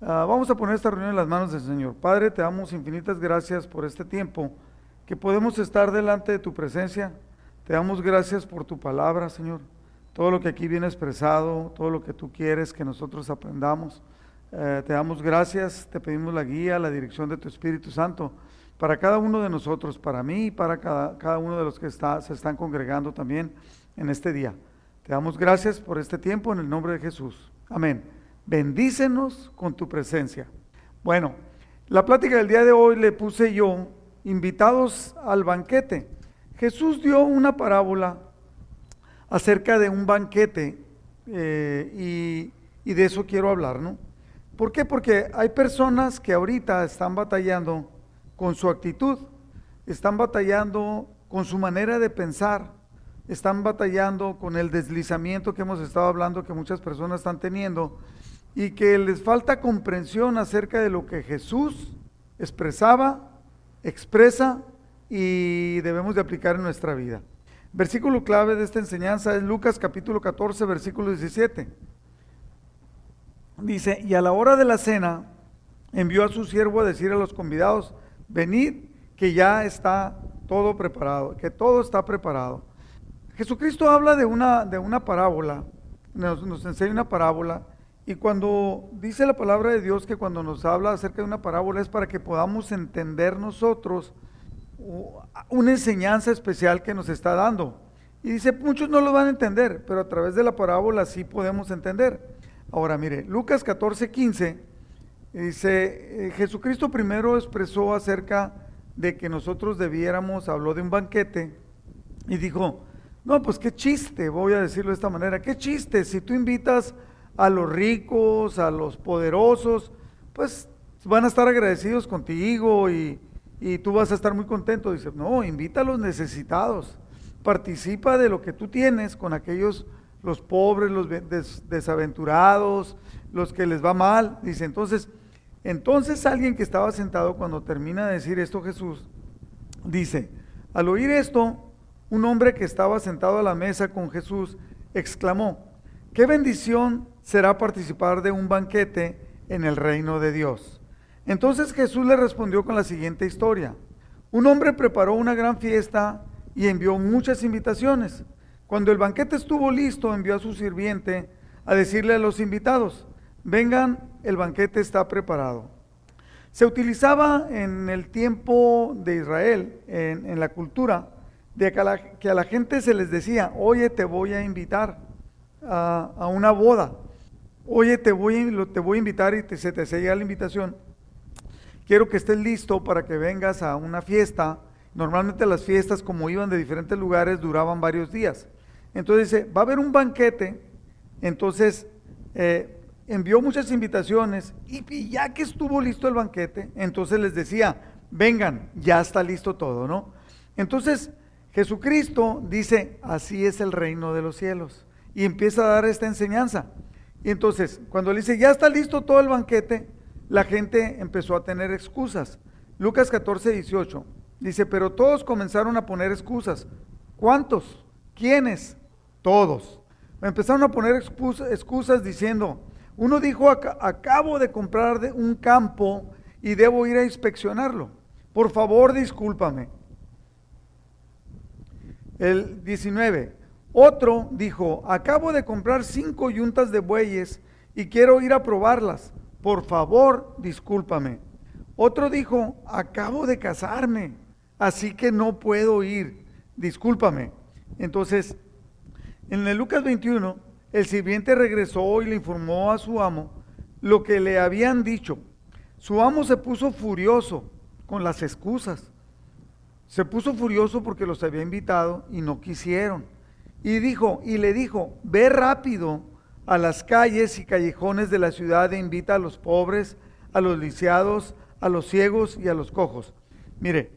Ah, vamos a poner esta reunión en las manos del Señor. Padre, te damos infinitas gracias por este tiempo que podemos estar delante de tu presencia. Te damos gracias por tu palabra, Señor. Todo lo que aquí viene expresado, todo lo que tú quieres que nosotros aprendamos. Eh, te damos gracias, te pedimos la guía, la dirección de tu Espíritu Santo para cada uno de nosotros, para mí y para cada, cada uno de los que se están congregando también en este día. Te damos gracias por este tiempo en el nombre de Jesús. Amén. Bendícenos con tu presencia. Bueno, la plática del día de hoy le puse yo, invitados al banquete. Jesús dio una parábola acerca de un banquete eh, y, y de eso quiero hablar, ¿no? ¿Por qué? Porque hay personas que ahorita están batallando con su actitud, están batallando con su manera de pensar, están batallando con el deslizamiento que hemos estado hablando que muchas personas están teniendo y que les falta comprensión acerca de lo que Jesús expresaba, expresa y debemos de aplicar en nuestra vida. Versículo clave de esta enseñanza es Lucas capítulo 14, versículo 17. Dice, y a la hora de la cena envió a su siervo a decir a los convidados, venid que ya está todo preparado, que todo está preparado. Jesucristo habla de una, de una parábola, nos, nos enseña una parábola, y cuando dice la palabra de Dios que cuando nos habla acerca de una parábola es para que podamos entender nosotros una enseñanza especial que nos está dando. Y dice, muchos no lo van a entender, pero a través de la parábola sí podemos entender. Ahora mire, Lucas 14, 15 dice, eh, Jesucristo primero expresó acerca de que nosotros debiéramos, habló de un banquete y dijo, no, pues qué chiste, voy a decirlo de esta manera, qué chiste, si tú invitas a los ricos, a los poderosos, pues van a estar agradecidos contigo y, tú vas a estar muy contento. Dice, no, invita a los necesitados, participa de lo que tú tienes con aquellos, los pobres, los desaventurados, los que les va mal. Dice, entonces, entonces alguien que estaba sentado cuando termina de decir esto Jesús, dice, al oír esto, un hombre que estaba sentado a la mesa con Jesús exclamó, qué bendición será participar de un banquete en el reino de Dios. Entonces Jesús le respondió con la siguiente historia. Un hombre preparó una gran fiesta y envió muchas invitaciones. Cuando el banquete estuvo listo, envió a su sirviente a decirle a los invitados, vengan, el banquete está preparado. Se utilizaba en el tiempo de Israel, en, la cultura, de que a la, gente se les decía, oye, te voy a invitar a una boda oye, te voy, te voy a invitar y te, se te sella la invitación. Quiero que estés listo para que vengas a una fiesta. Normalmente las fiestas, como iban de diferentes lugares, duraban varios días. Entonces dice, va a haber un banquete. Entonces eh, envió muchas invitaciones y ya que estuvo listo el banquete, entonces les decía, vengan, ya está listo todo, ¿no? Entonces Jesucristo dice, así es el reino de los cielos. Y empieza a dar esta enseñanza. Y entonces, cuando le dice, ya está listo todo el banquete, la gente empezó a tener excusas. Lucas 14, 18 dice, pero todos comenzaron a poner excusas. ¿Cuántos? ¿Quiénes? Todos. Empezaron a poner excusas diciendo, uno dijo, acabo de comprar un campo y debo ir a inspeccionarlo. Por favor, discúlpame. El 19, otro dijo, acabo de comprar cinco yuntas de bueyes y quiero ir a probarlas. Por favor, discúlpame. Otro dijo, acabo de casarme, así que no puedo ir. Discúlpame. Entonces, en el Lucas 21, el sirviente regresó y le informó a su amo lo que le habían dicho. Su amo se puso furioso con las excusas. Se puso furioso porque los había invitado y no quisieron. Y dijo, y le dijo, ve rápido a las calles y callejones de la ciudad e invita a los pobres, a los lisiados, a los ciegos y a los cojos. Mire,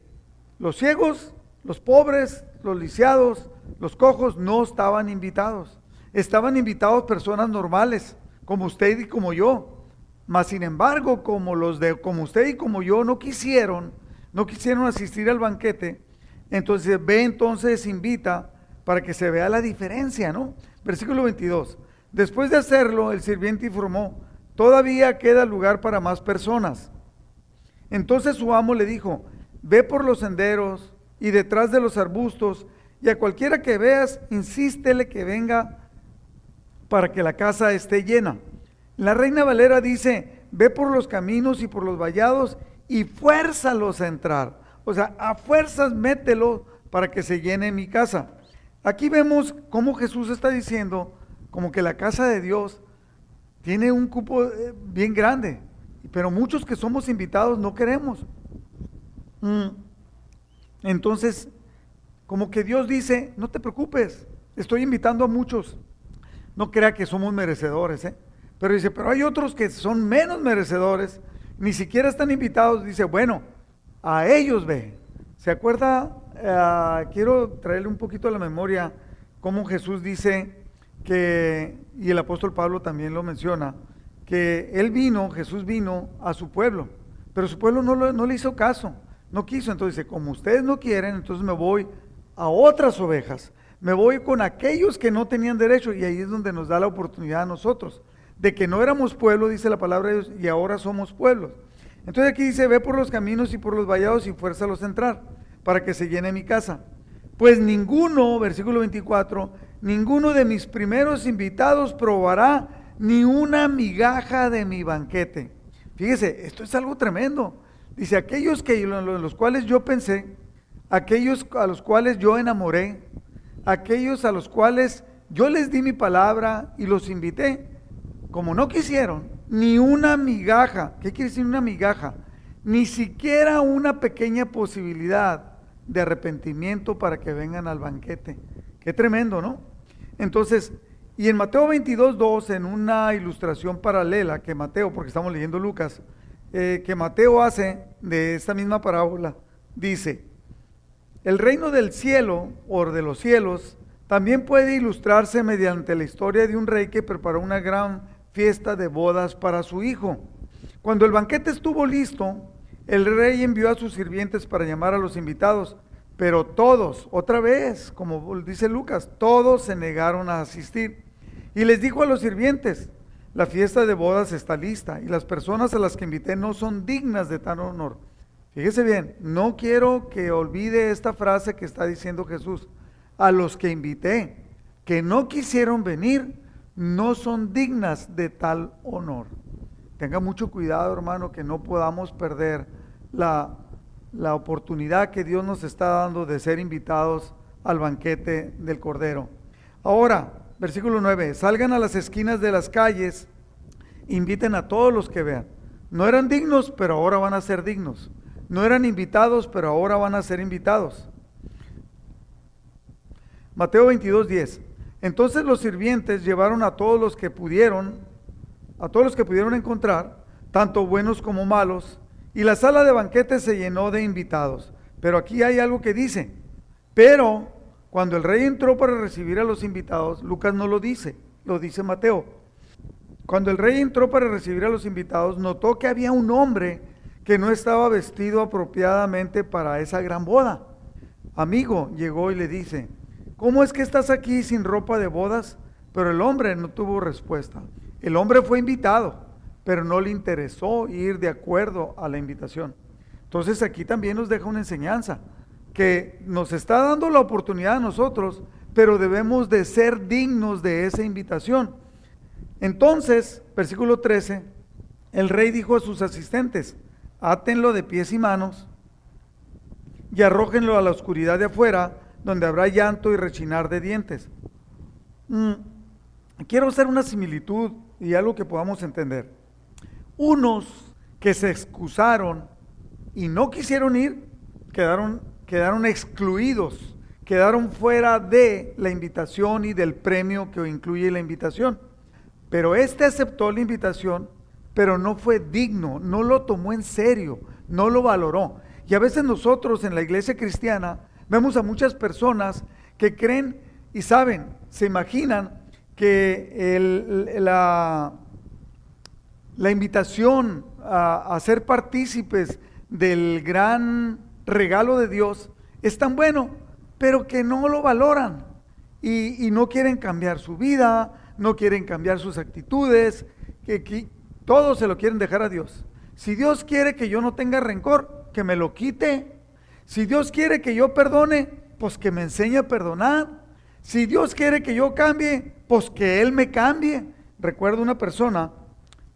los ciegos, los pobres, los lisiados, los cojos no estaban invitados. Estaban invitados personas normales, como usted y como yo. Mas sin embargo, como los de como usted y como yo no quisieron, no quisieron asistir al banquete, entonces ve entonces invita para que se vea la diferencia, ¿no? Versículo 22. Después de hacerlo, el sirviente informó, todavía queda lugar para más personas. Entonces su amo le dijo, ve por los senderos y detrás de los arbustos, y a cualquiera que veas, insístele que venga para que la casa esté llena. La reina Valera dice, ve por los caminos y por los vallados y fuérzalos a entrar. O sea, a fuerzas mételo para que se llene mi casa. Aquí vemos cómo Jesús está diciendo, como que la casa de Dios tiene un cupo eh, bien grande, pero muchos que somos invitados no queremos. Mm. Entonces, como que Dios dice, no te preocupes, estoy invitando a muchos. No crea que somos merecedores, ¿eh? Pero dice, pero hay otros que son menos merecedores, ni siquiera están invitados. Dice, bueno, a ellos ve. ¿Se acuerda? Eh, quiero traerle un poquito a la memoria cómo Jesús dice que, y el apóstol Pablo también lo menciona, que él vino, Jesús vino a su pueblo, pero su pueblo no, no le hizo caso, no quiso. Entonces dice, como ustedes no quieren, entonces me voy a otras ovejas, me voy con aquellos que no tenían derecho, y ahí es donde nos da la oportunidad a nosotros de que no éramos pueblo, dice la palabra de Dios, y ahora somos pueblos. Entonces aquí dice, ve por los caminos y por los vallados y fuérzalos a entrar, para que se llene mi casa. Pues ninguno, versículo 24, ninguno de mis primeros invitados probará ni una migaja de mi banquete. Fíjese, esto es algo tremendo. Dice, aquellos que, los cuales yo pensé, aquellos a los cuales yo enamoré, aquellos a los cuales yo les di mi palabra y los invité, como no quisieron ni una migaja, ¿qué quiere decir una migaja? Ni siquiera una pequeña posibilidad de arrepentimiento para que vengan al banquete. Qué tremendo, ¿no? Entonces, y en Mateo 22, 2, en una ilustración paralela que Mateo, porque estamos leyendo Lucas, eh, que Mateo hace de esta misma parábola, dice, el reino del cielo o de los cielos también puede ilustrarse mediante la historia de un rey que preparó una gran fiesta de bodas para su hijo. Cuando el banquete estuvo listo, el rey envió a sus sirvientes para llamar a los invitados, pero todos, otra vez, como dice Lucas, todos se negaron a asistir. Y les dijo a los sirvientes, la fiesta de bodas está lista y las personas a las que invité no son dignas de tal honor. Fíjese bien, no quiero que olvide esta frase que está diciendo Jesús. A los que invité, que no quisieron venir, no son dignas de tal honor. Tenga mucho cuidado, hermano, que no podamos perder la, la oportunidad que Dios nos está dando de ser invitados al banquete del Cordero. Ahora, versículo 9, salgan a las esquinas de las calles, inviten a todos los que vean. No eran dignos, pero ahora van a ser dignos. No eran invitados, pero ahora van a ser invitados. Mateo 22, 10. Entonces los sirvientes llevaron a todos los que pudieron, a todos los que pudieron encontrar, tanto buenos como malos, y la sala de banquetes se llenó de invitados. Pero aquí hay algo que dice, pero cuando el rey entró para recibir a los invitados, Lucas no lo dice, lo dice Mateo. Cuando el rey entró para recibir a los invitados, notó que había un hombre que no estaba vestido apropiadamente para esa gran boda. Amigo llegó y le dice, ¿cómo es que estás aquí sin ropa de bodas? Pero el hombre no tuvo respuesta. El hombre fue invitado, pero no le interesó ir de acuerdo a la invitación. Entonces aquí también nos deja una enseñanza, que nos está dando la oportunidad a nosotros, pero debemos de ser dignos de esa invitación. Entonces, versículo 13, el rey dijo a sus asistentes, átenlo de pies y manos y arrójenlo a la oscuridad de afuera donde habrá llanto y rechinar de dientes. Mm, quiero hacer una similitud y algo que podamos entender. Unos que se excusaron y no quisieron ir, quedaron, quedaron excluidos, quedaron fuera de la invitación y del premio que incluye la invitación. Pero este aceptó la invitación, pero no fue digno, no lo tomó en serio, no lo valoró. Y a veces nosotros en la iglesia cristiana Vemos a muchas personas que creen y saben, se imaginan que la, la, invitación a, ser partícipes del gran regalo de Dios es tan bueno, pero que no lo valoran y, no quieren cambiar su vida, no quieren cambiar sus actitudes, que, Todo se lo quieren dejar a Dios. Si Dios quiere que yo no tenga rencor, que me lo quite. Si Dios quiere que yo perdone, pues que me enseñe a perdonar. Si Dios quiere que yo cambie, pues que Él me cambie. Recuerdo una persona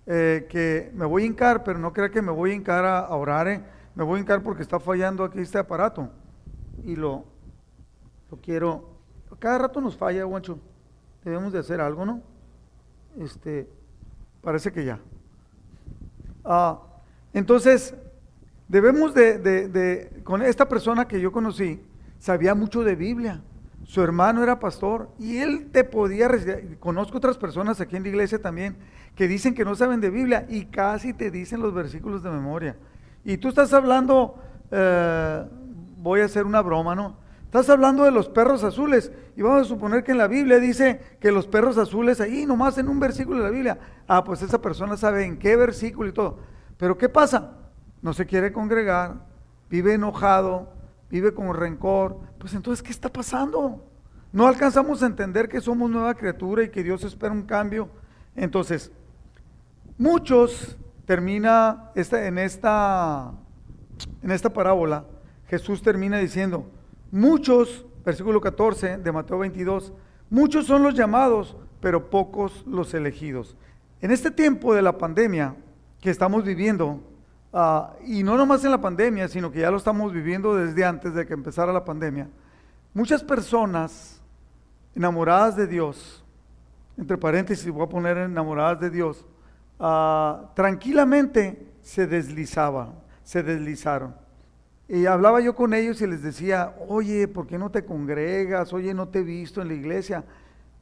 eh, que me voy a hincar, pero no crea que me voy a hincar a, orar. eh. Me voy a hincar porque está fallando aquí este aparato. Y lo, lo quiero. Cada rato nos falla, guancho. Debemos de hacer algo, ¿no? Este, parece que ya. Ah, entonces, debemos de, de- de- con esta persona que yo conocí, sabía mucho de Biblia. Su hermano era pastor y él te podía recitar. Conozco otras personas aquí en la iglesia también que dicen que no saben de Biblia y casi te dicen los versículos de memoria. Y tú estás hablando, eh, voy a hacer una broma, ¿no? Estás hablando de los perros azules y vamos a suponer que en la Biblia dice que los perros azules ahí nomás en un versículo de la Biblia. Ah, pues esa persona sabe en qué versículo y todo. Pero ¿qué pasa? No se quiere congregar, vive enojado, vive con rencor. Pues entonces, ¿qué está pasando? No alcanzamos a entender que somos nueva criatura y que Dios espera un cambio. Entonces, muchos termina esta, en, esta, en esta parábola, Jesús termina diciendo, muchos, versículo 14 de Mateo 22, muchos son los llamados, pero pocos los elegidos. En este tiempo de la pandemia que estamos viviendo, ah, y no nomás en la pandemia, sino que ya lo estamos viviendo desde antes de que empezara la pandemia, muchas personas enamoradas de Dios, entre paréntesis voy a poner enamoradas de Dios, ah, tranquilamente se deslizaban, se deslizaron. Y hablaba yo con ellos y les decía, oye, ¿por qué no te congregas? Oye, no te he visto en la iglesia.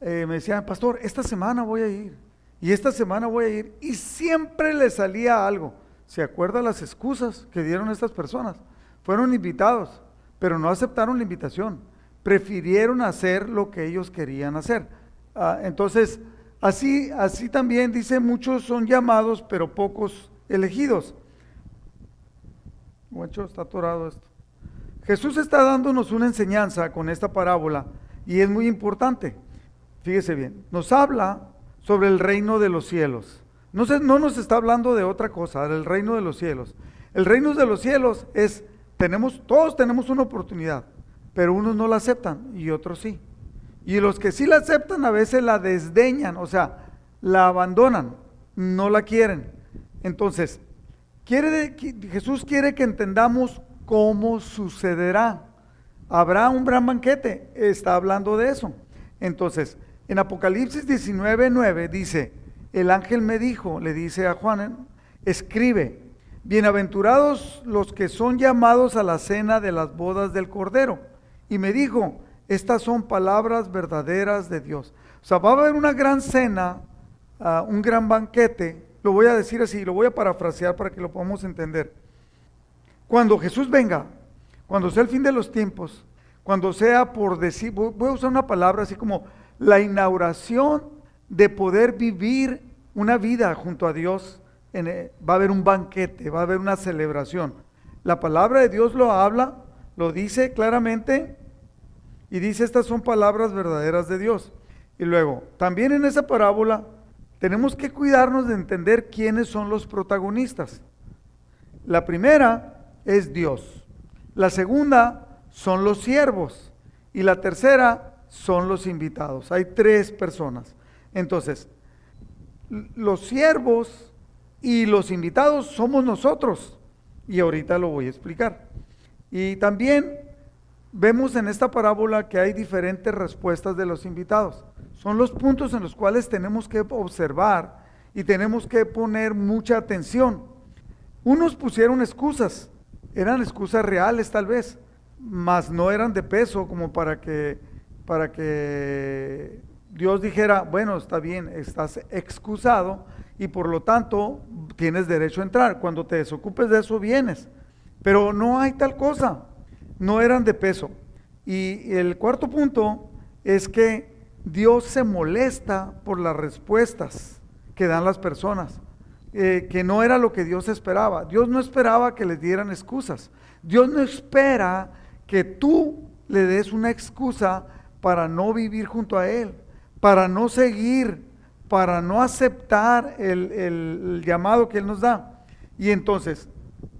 Eh, me decían, pastor, esta semana voy a ir. Y esta semana voy a ir. Y siempre les salía algo. ¿Se acuerdan las excusas que dieron estas personas? Fueron invitados, pero no aceptaron la invitación. Prefirieron hacer lo que ellos querían hacer. Ah, entonces, así, así también dice, muchos son llamados, pero pocos elegidos. Guacho, está atorado esto. Jesús está dándonos una enseñanza con esta parábola y es muy importante. Fíjese bien, nos habla sobre el reino de los cielos. No, se- no nos está hablando de otra cosa, del reino de los cielos. El reino de los cielos es, tenemos, todos tenemos una oportunidad, pero unos no la aceptan y otros sí. Y los que sí la aceptan a veces la desdeñan, o sea, la abandonan, no la quieren. Entonces, Jesús quiere que entendamos cómo sucederá. Habrá un gran banquete, está hablando de eso. Entonces, en Apocalipsis 19, 9 dice, el ángel me dijo, le dice a Juan, escribe, bienaventurados los que son llamados a la cena de las bodas del Cordero. Y me dijo, estas son palabras verdaderas de Dios. O sea, va a haber una gran cena, ah, un gran banquete, lo voy a decir así, lo voy a parafrasear para que lo podamos entender. Cuando Jesús venga, cuando sea el fin de los tiempos, cuando sea por decir, voy voy a usar una palabra así como la inauguración de poder vivir una vida junto a Dios, eh, va a haber un banquete, va a haber una celebración. La palabra de Dios lo habla, lo dice claramente y dice estas son palabras verdaderas de Dios. Y luego, también en esa parábola tenemos que cuidarnos de entender quiénes son los protagonistas. La primera es Dios. La segunda son los siervos. Y la tercera son los invitados. Hay tres personas. Entonces, los siervos y los invitados somos nosotros. Y ahorita lo voy a explicar. Y también vemos en esta parábola que hay diferentes respuestas de los invitados. Son los puntos en los cuales tenemos que observar y tenemos que poner mucha atención. Unos pusieron excusas, eran excusas reales tal vez, mas no eran de peso como para que, para que Dios dijera, bueno, está bien, estás excusado y por lo tanto tienes derecho a entrar. Cuando te desocupes de eso vienes. Pero no hay tal cosa, no eran de peso. Y el cuarto punto es que Dios se molesta por las respuestas que dan las personas eh, que no era lo que Dios esperaba. Dios no esperaba que les dieran excusas. Dios no espera que tú le des una excusa para no vivir junto a Él, para no seguir para no aceptar el, el llamado que Él nos da. Y entonces,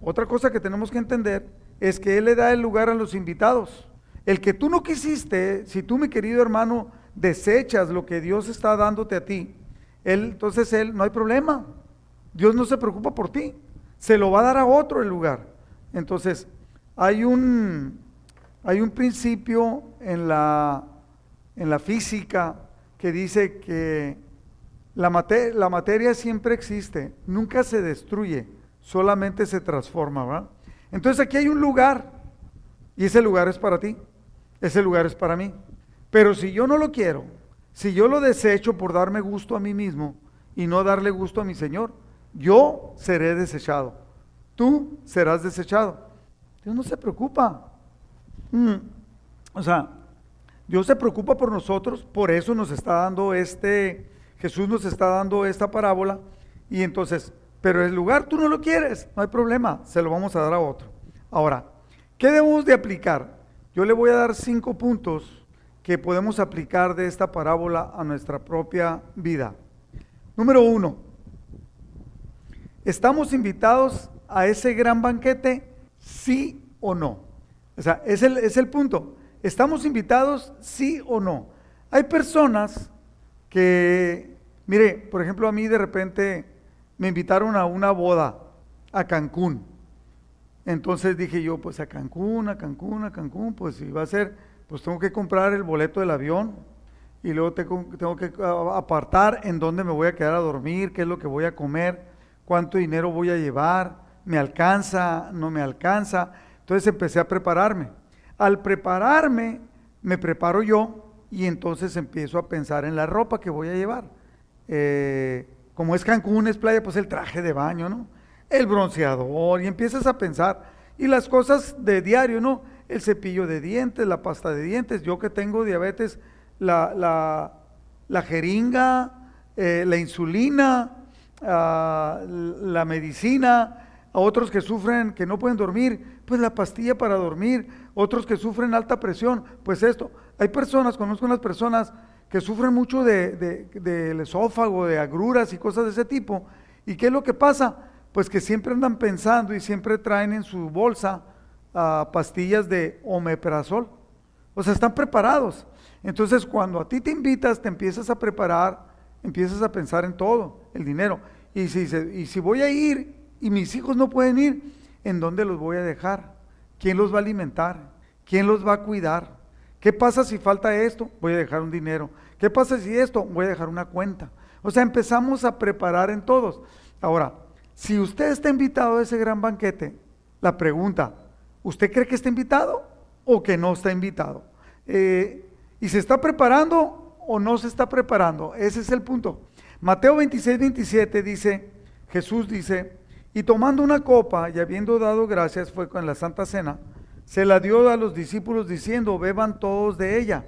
otra cosa que tenemos que entender es que Él le da el lugar a los invitados. El que tú no quisiste, si tú, mi querido hermano, desechas lo que Dios está dándote a ti, él, entonces Él, no hay problema. Dios no se preocupa por ti. Se lo va a dar a otro el lugar. Entonces, hay un, hay un principio en la, en la física que dice que la, la materia siempre existe, nunca se destruye, solamente se transforma. ¿verdad? Entonces aquí hay un lugar y ese lugar es para ti, ese lugar es para mí. Pero si yo no lo quiero, si yo lo desecho por darme gusto a mí mismo y no darle gusto a mi Señor, yo seré desechado. Tú serás desechado. Dios no se preocupa. Mm. O sea, Dios se preocupa por nosotros, por eso nos está dando este, Jesús nos está dando esta parábola. Y entonces, pero el lugar tú no lo quieres, no hay problema, se lo vamos a dar a otro. Ahora, ¿qué debemos de aplicar? Yo le voy a dar cinco puntos que podemos aplicar de esta parábola a nuestra propia vida. Número uno, ¿estamos invitados a ese gran banquete? Sí o no. O sea, es el, es el punto. ¿Estamos invitados sí o no? Hay personas que, mire, por ejemplo, a mí de repente me invitaron a una boda a Cancún. Entonces dije yo, pues a Cancún, a Cancún, a Cancún, pues si va a ser, pues tengo que comprar el boleto del avión y luego tengo, tengo que apartar en dónde me voy a quedar a dormir, qué es lo que voy a comer, cuánto dinero voy a llevar, me alcanza, no me alcanza. Entonces empecé a prepararme. Al prepararme, me preparo yo y entonces empiezo a pensar en la ropa que voy a llevar. Eh, como es Cancún, es playa, pues el traje de baño, ¿no? El bronceador, y empiezas a pensar. Y las cosas de diario, ¿no? El cepillo de dientes, la pasta de dientes. Yo que tengo diabetes, la, la, jeringa, eh, la insulina, ah, la medicina. A otros que sufren, que no pueden dormir, pues la pastilla para dormir. Otros que sufren alta presión, pues esto. Hay personas, conozco unas personas que sufren mucho del de, esófago, de agruras y cosas de ese tipo. ¿Y qué es lo que pasa? Pues que siempre andan pensando y siempre traen en su bolsa ah, pastillas de omeprazol. O sea, están preparados. Entonces, cuando a ti te invitas, te empiezas a preparar, empiezas a pensar en todo, el dinero. Y si, y si voy a ir y mis hijos no pueden ir, ¿en dónde los voy a dejar? ¿Quién los va a alimentar? ¿Quién los va a cuidar? ¿Qué pasa si falta esto? Voy a dejar un dinero. ¿Qué pasa si esto? Voy a dejar una cuenta. O sea, empezamos a preparar en todos. Ahora, si usted está invitado a ese gran banquete, la pregunta, ¿usted cree que está invitado o que no está invitado? Eh, ¿Y se está preparando o no se está preparando? Ese es el punto. Mateo 26, 27 dice, Jesús dice, y tomando una copa y habiendo dado gracias, fue con la Santa Cena, se la dio a los discípulos diciendo, beban todos de ella.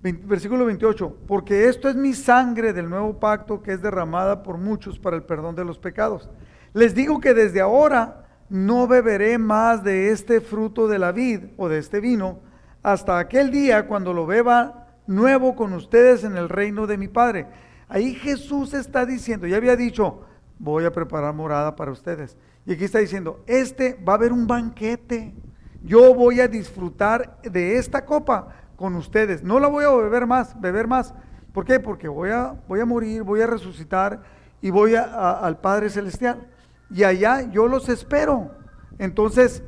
Versículo 28, porque esto es mi sangre del nuevo pacto que es derramada por muchos para el perdón de los pecados. Les digo que desde ahora no beberé más de este fruto de la vid o de este vino hasta aquel día cuando lo beba nuevo con ustedes en el reino de mi Padre. Ahí Jesús está diciendo, ya había dicho, voy a preparar morada para ustedes. Y aquí está diciendo, este va a haber un banquete. Yo voy a disfrutar de esta copa con ustedes. No la voy a beber más, beber más. ¿Por qué? Porque voy a, voy a morir, voy a resucitar y voy al Padre Celestial. Y allá yo los espero. Entonces,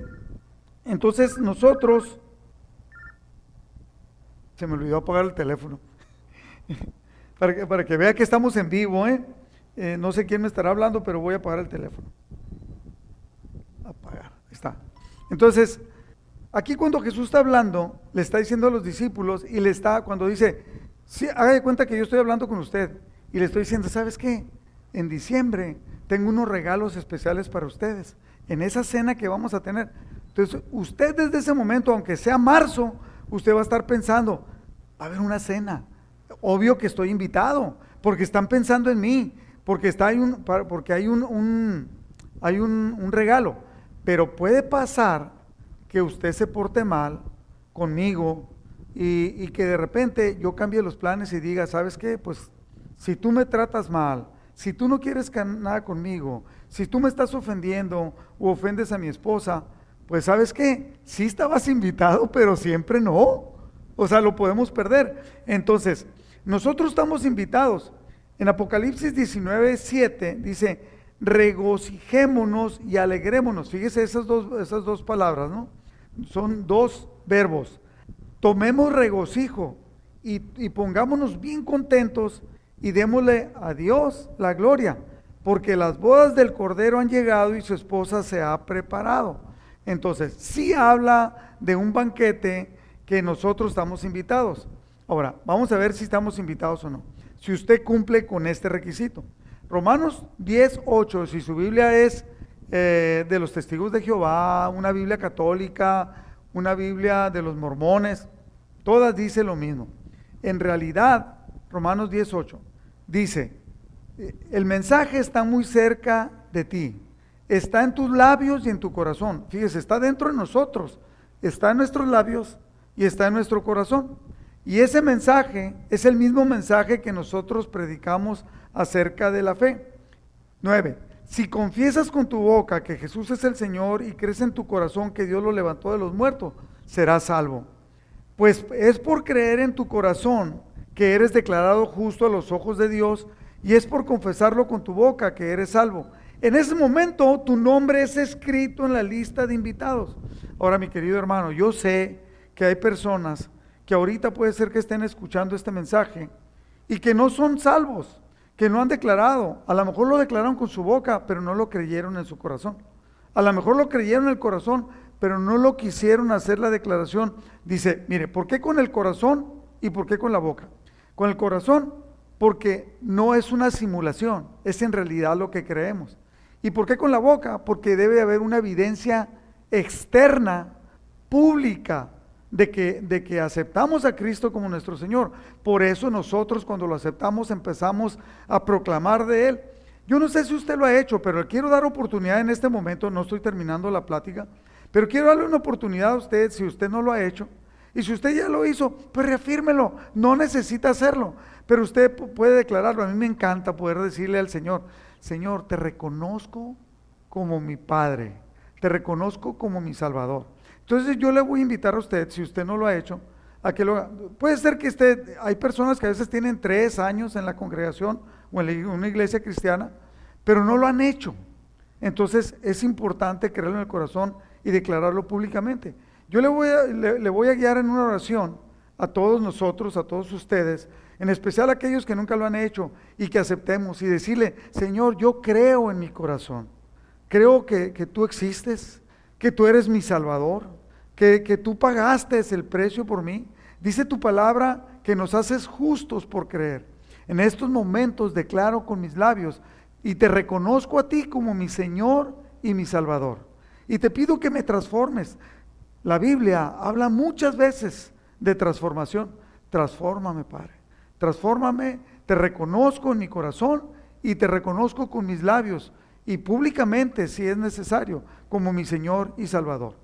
entonces nosotros, se me olvidó apagar el teléfono, para, que, para que vea que estamos en vivo, ¿eh? ¿Eh? no sé quién me estará hablando, pero voy a apagar el teléfono apagar. Está. Entonces, aquí cuando Jesús está hablando, le está diciendo a los discípulos y le está, cuando dice, sí, haga de cuenta que yo estoy hablando con usted y le estoy diciendo, ¿sabes qué? En diciembre tengo unos regalos especiales para ustedes, en esa cena que vamos a tener. Entonces, usted desde ese momento, aunque sea marzo, usted va a estar pensando, va a haber una cena. Obvio que estoy invitado, porque están pensando en mí, porque, está, hay un, porque hay un, hay un regalo. Pero puede pasar que usted se porte mal conmigo y, que de repente yo cambie los planes y diga, ¿sabes qué? Pues si tú me tratas mal, si tú no quieres nada conmigo, si tú me estás ofendiendo o ofendes a mi esposa, pues sabes qué, sí estabas invitado, pero siempre no. O sea, lo podemos perder. Entonces, nosotros estamos invitados. En Apocalipsis 19, 7 dice, regocijémonos y alegrémonos. Fíjese esas dos, esas dos palabras, ¿no? Son dos verbos. Tomemos regocijo y, y pongámonos bien contentos y démosle a Dios la gloria, porque las bodas del Cordero han llegado y su esposa se ha preparado. Entonces, sí habla de un banquete que nosotros estamos invitados. Ahora, vamos a ver si estamos invitados o no. Si usted cumple con este requisito. Romanos 10, 8, si su Biblia es eh, de los testigos de Jehová, una Biblia católica, una Biblia de los mormones, todas dice lo mismo. En realidad, Romanos 10, 8, dice, el mensaje está muy cerca de ti, está en tus labios y en tu corazón. Fíjese, está dentro de nosotros, está en nuestros labios y está en nuestro corazón. Y ese mensaje es el mismo mensaje que nosotros predicamos acerca de la fe. 9. Si confiesas con tu boca que Jesús es el Señor y crees en tu corazón que Dios lo levantó de los muertos, serás salvo. Pues es por creer en tu corazón que eres declarado justo a los ojos de Dios y es por confesarlo con tu boca que eres salvo. En ese momento tu nombre es escrito en la lista de invitados. Ahora, mi querido hermano, yo sé que hay personas que ahorita puede ser que estén escuchando este mensaje y que no son salvos, que no han declarado. A lo mejor lo declararon con su boca, pero no lo creyeron en su corazón. A lo mejor lo creyeron en el corazón, pero no lo quisieron hacer la declaración. Dice, mire, ¿por qué con el corazón y por qué con la boca? Con el corazón, porque no es una simulación, es en realidad lo que creemos. ¿Y por qué con la boca? Porque debe haber una evidencia externa, pública, de que, de que aceptamos a Cristo como nuestro Señor. Por eso nosotros cuando lo aceptamos empezamos a proclamar de Él. Yo no sé si usted lo ha hecho, pero quiero dar oportunidad en este momento, no estoy terminando la plática, pero quiero darle una oportunidad a usted si usted no lo ha hecho. Y si usted ya lo hizo, pues reafírmelo, no necesita hacerlo, pero usted puede declararlo. A mí me encanta poder decirle al Señor, Señor, te reconozco como mi Padre, te reconozco como mi Salvador. Entonces yo le voy a invitar a usted, si usted no lo ha hecho, a que lo haga. Puede ser que usted, hay personas que a veces tienen tres años en la congregación o en una iglesia cristiana, pero no lo han hecho. Entonces es importante creerlo en el corazón y declararlo públicamente. Yo le voy, a, le, voy a guiar en una oración a todos nosotros, a todos ustedes, en especial a aquellos que nunca lo han hecho y que aceptemos y decirle, Señor, yo creo en mi corazón, creo que, que tú existes, que tú eres mi Salvador, que, tú pagaste el precio por mí. Dice tu palabra que nos haces justos por creer. En estos momentos declaro con mis labios y te reconozco a ti como mi Señor y mi Salvador. Y te pido que me transformes. La Biblia habla muchas veces de transformación. Transfórmame, Padre. Transfórmame, te reconozco en mi corazón y te reconozco con mis labios y públicamente, si es necesario, como mi Señor y Salvador.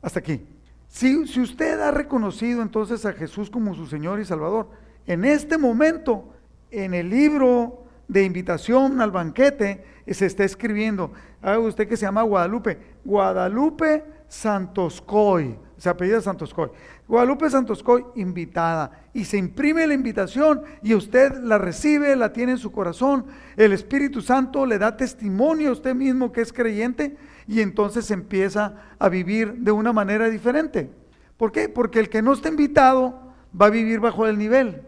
Hasta aquí. Si, si usted ha reconocido entonces a Jesús como su Señor y Salvador, en este momento, en el libro de invitación al banquete, se está escribiendo, haga usted que se llama Guadalupe, Guadalupe Santoscoy, se apellida Santoscoy. Guadalupe Santoscoy, invitada. Y se imprime la invitación y usted la recibe, la tiene en su corazón. El Espíritu Santo le da testimonio a usted mismo que es creyente y entonces empieza a vivir de una manera diferente. ¿Por qué? Porque el que no está invitado va a vivir bajo el nivel,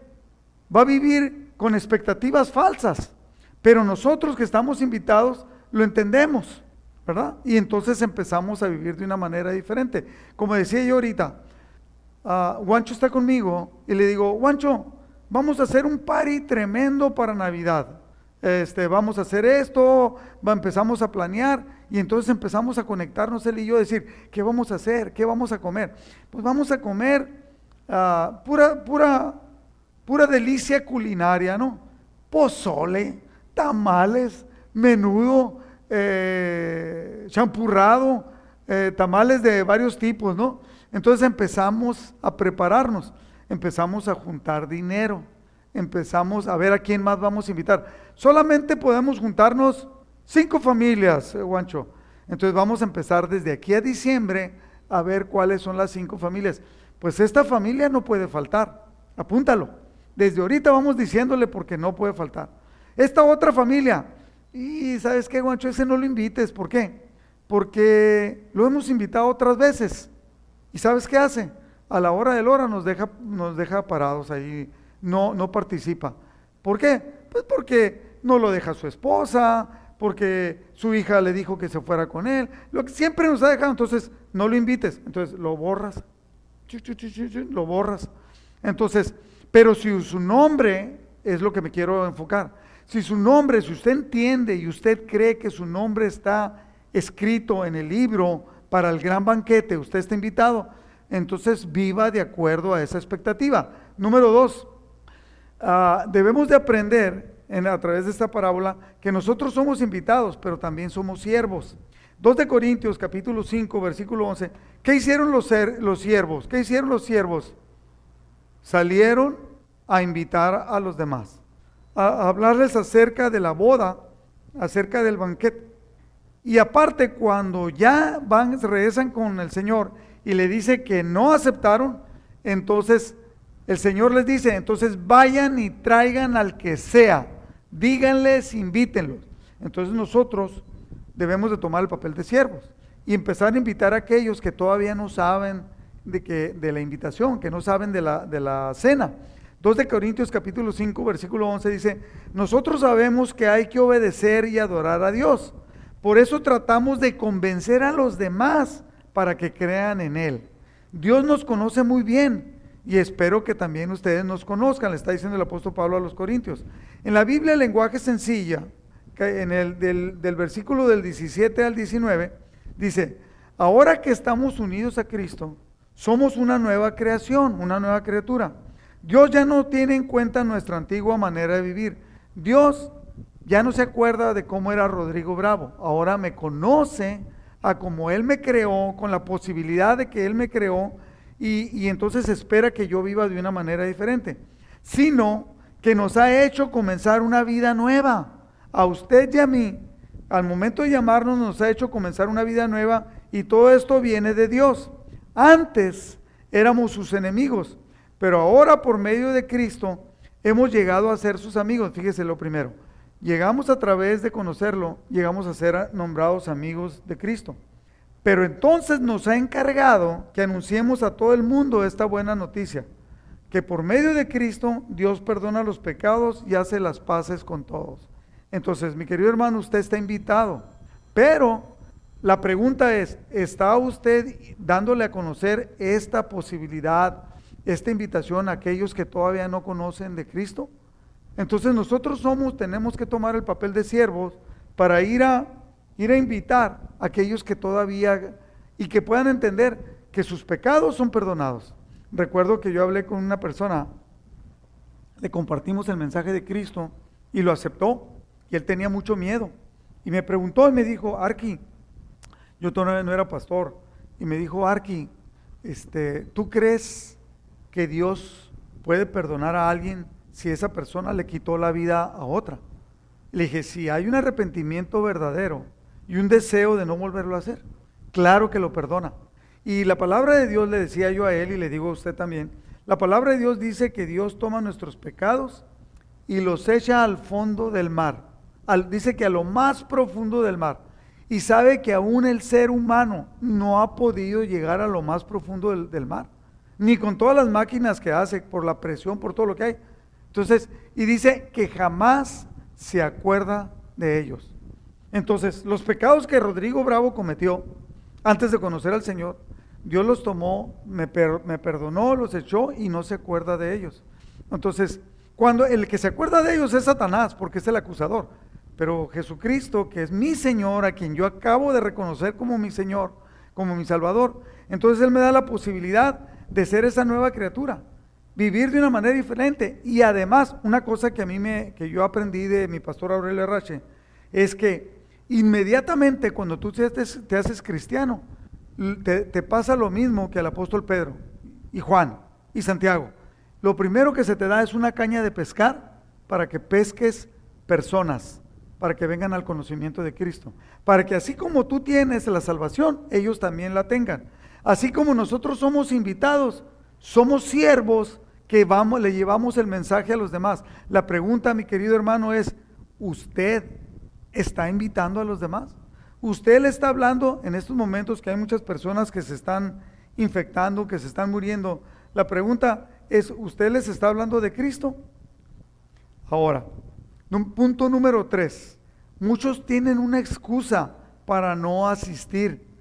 va a vivir con expectativas falsas, pero nosotros que estamos invitados lo entendemos, ¿verdad? Y entonces empezamos a vivir de una manera diferente. Como decía yo ahorita, uh, está conmigo y le digo, Juancho, vamos a hacer un party tremendo para Navidad. Este, vamos a hacer esto, empezamos a planear y entonces empezamos a conectarnos él y yo, a decir, ¿qué vamos a hacer? ¿Qué vamos a comer? Pues vamos a comer ah, pura, pura, pura delicia culinaria, ¿no? Pozole, tamales, menudo, eh, champurrado, eh, tamales de varios tipos, ¿no? Entonces empezamos a prepararnos. empezamos a juntar dinero, empezamos a ver a quién más vamos a invitar. Solamente podemos juntarnos cinco familias, eh, Guancho. Entonces vamos a empezar desde aquí a diciembre a ver cuáles son las cinco familias. Pues esta familia no puede faltar, apúntalo. Desde ahorita vamos diciéndole porque no puede faltar. Esta otra familia, y sabes qué, Guancho, ese no lo invites, ¿por qué? Porque lo hemos invitado otras veces. ¿Y sabes qué hace? A la hora del hora nos deja, nos deja parados ahí, no, no participa. ¿Por qué? Pues porque no lo deja su esposa, porque su hija le dijo que se fuera con él, lo que siempre nos ha dejado, entonces no lo invites, entonces lo borras, lo borras. Entonces, pero si su nombre es lo que me quiero enfocar, si su nombre, si usted entiende y usted cree que su nombre está escrito en el libro para el gran banquete, usted está invitado, entonces viva de acuerdo a esa expectativa. Número dos, ah, debemos de aprender a través de esta parábola que nosotros somos invitados, pero también somos siervos. 2 de Corintios capítulo 5, versículo 11. ¿Qué hicieron los, los siervos? ¿Qué hicieron los siervos? Salieron a invitar a los demás, a hablarles acerca de la boda, acerca del banquete. Y aparte, cuando ya van, regresan con el Señor y le dice que no aceptaron, entonces el Señor les dice, entonces vayan y traigan al que sea díganles, invítenlos. Entonces nosotros debemos de tomar el papel de siervos y empezar a invitar a aquellos que todavía no saben de, que, de la invitación, que no saben de la, de la cena. 2 de Corintios capítulo 5 versículo 11 dice, nosotros sabemos que hay que obedecer y adorar a Dios. Por eso tratamos de convencer a los demás para que crean en Él. Dios nos conoce muy bien y espero que también ustedes nos conozcan, le está diciendo el apóstol Pablo a los Corintios. En la Biblia el lenguaje sencilla, en el del, del versículo del 17 al 19, dice, ahora que estamos unidos a Cristo, somos una nueva creación, una nueva criatura. Dios ya no tiene en cuenta nuestra antigua manera de vivir. Dios ya no se acuerda de cómo era Rodrigo Bravo. Ahora me conoce a como Él me creó, con la posibilidad de que Él me creó y, entonces espera que yo viva de una manera diferente, sino que nos ha hecho comenzar una vida nueva. A usted y a mí, al momento de llamarnos, nos ha hecho comenzar una vida nueva y todo esto viene de Dios. Antes éramos sus enemigos, pero ahora por medio de Cristo hemos llegado a ser sus amigos. Fíjese lo primero. Llegamos a través de conocerlo, llegamos a ser nombrados amigos de Cristo. Pero entonces nos ha encargado que anunciemos a todo el mundo esta buena noticia, que por medio de Cristo Dios perdona los pecados y hace las paces con todos. Entonces, mi querido hermano, usted está invitado, pero la pregunta es, ¿está usted dándole a conocer esta posibilidad, esta invitación a aquellos que todavía no conocen de Cristo? Entonces nosotros somos, tenemos que tomar el papel de siervos para ir a ir a invitar a aquellos que todavía y que puedan entender que sus pecados son perdonados. Recuerdo que yo hablé con una persona, le compartimos el mensaje de Cristo y lo aceptó y él tenía mucho miedo. Y me preguntó y me dijo, Arki, yo todavía no era pastor, y me dijo, Arki, este, ¿tú crees que Dios puede perdonar a alguien si esa persona le quitó la vida a otra? Le dije, si hay un arrepentimiento verdadero, y un deseo de no volverlo a hacer. Claro que lo perdona. Y la palabra de Dios le decía yo a él y le digo a usted también, la palabra de Dios dice que Dios toma nuestros pecados y los echa al fondo del mar. dice que a lo más profundo del mar. Y sabe que aún el ser humano no ha podido llegar a lo más profundo del, mar. Ni con todas las máquinas que hace, por la presión, por todo lo que hay. Entonces, y dice que jamás se acuerda de ellos. Entonces, los pecados que Rodrigo Bravo cometió antes de conocer al Señor, Dios los tomó, me, perdonó, los echó y no se acuerda de ellos. Entonces, cuando el que se acuerda de ellos es Satanás, porque es el acusador. Pero Jesucristo, que es mi Señor, a quien yo acabo de reconocer como mi Señor, como mi Salvador, entonces Él me da la posibilidad de ser esa nueva criatura, vivir de una manera diferente. Y además, una cosa que a mí me, que yo aprendí de mi pastor Aurelio Arrache, es que Inmediatamente cuando tú te, haces cristiano, te, pasa lo mismo que al apóstol Pedro y Juan y Santiago. lo primero que se te da es una caña de pescar para que pesques personas, para que vengan al conocimiento de Cristo. Para que así como tú tienes la salvación, ellos también la tengan. Así como nosotros somos invitados, somos siervos que vamos, le llevamos el mensaje a los demás. La pregunta, mi querido hermano, es, ¿usted está invitando a los demás? ¿Usted le está hablando en estos momentos que hay muchas personas que se están infectando, que se están muriendo? La pregunta es, ¿usted les está hablando de Cristo? Ahora, punto número tres, muchos tienen una excusa para no asistir.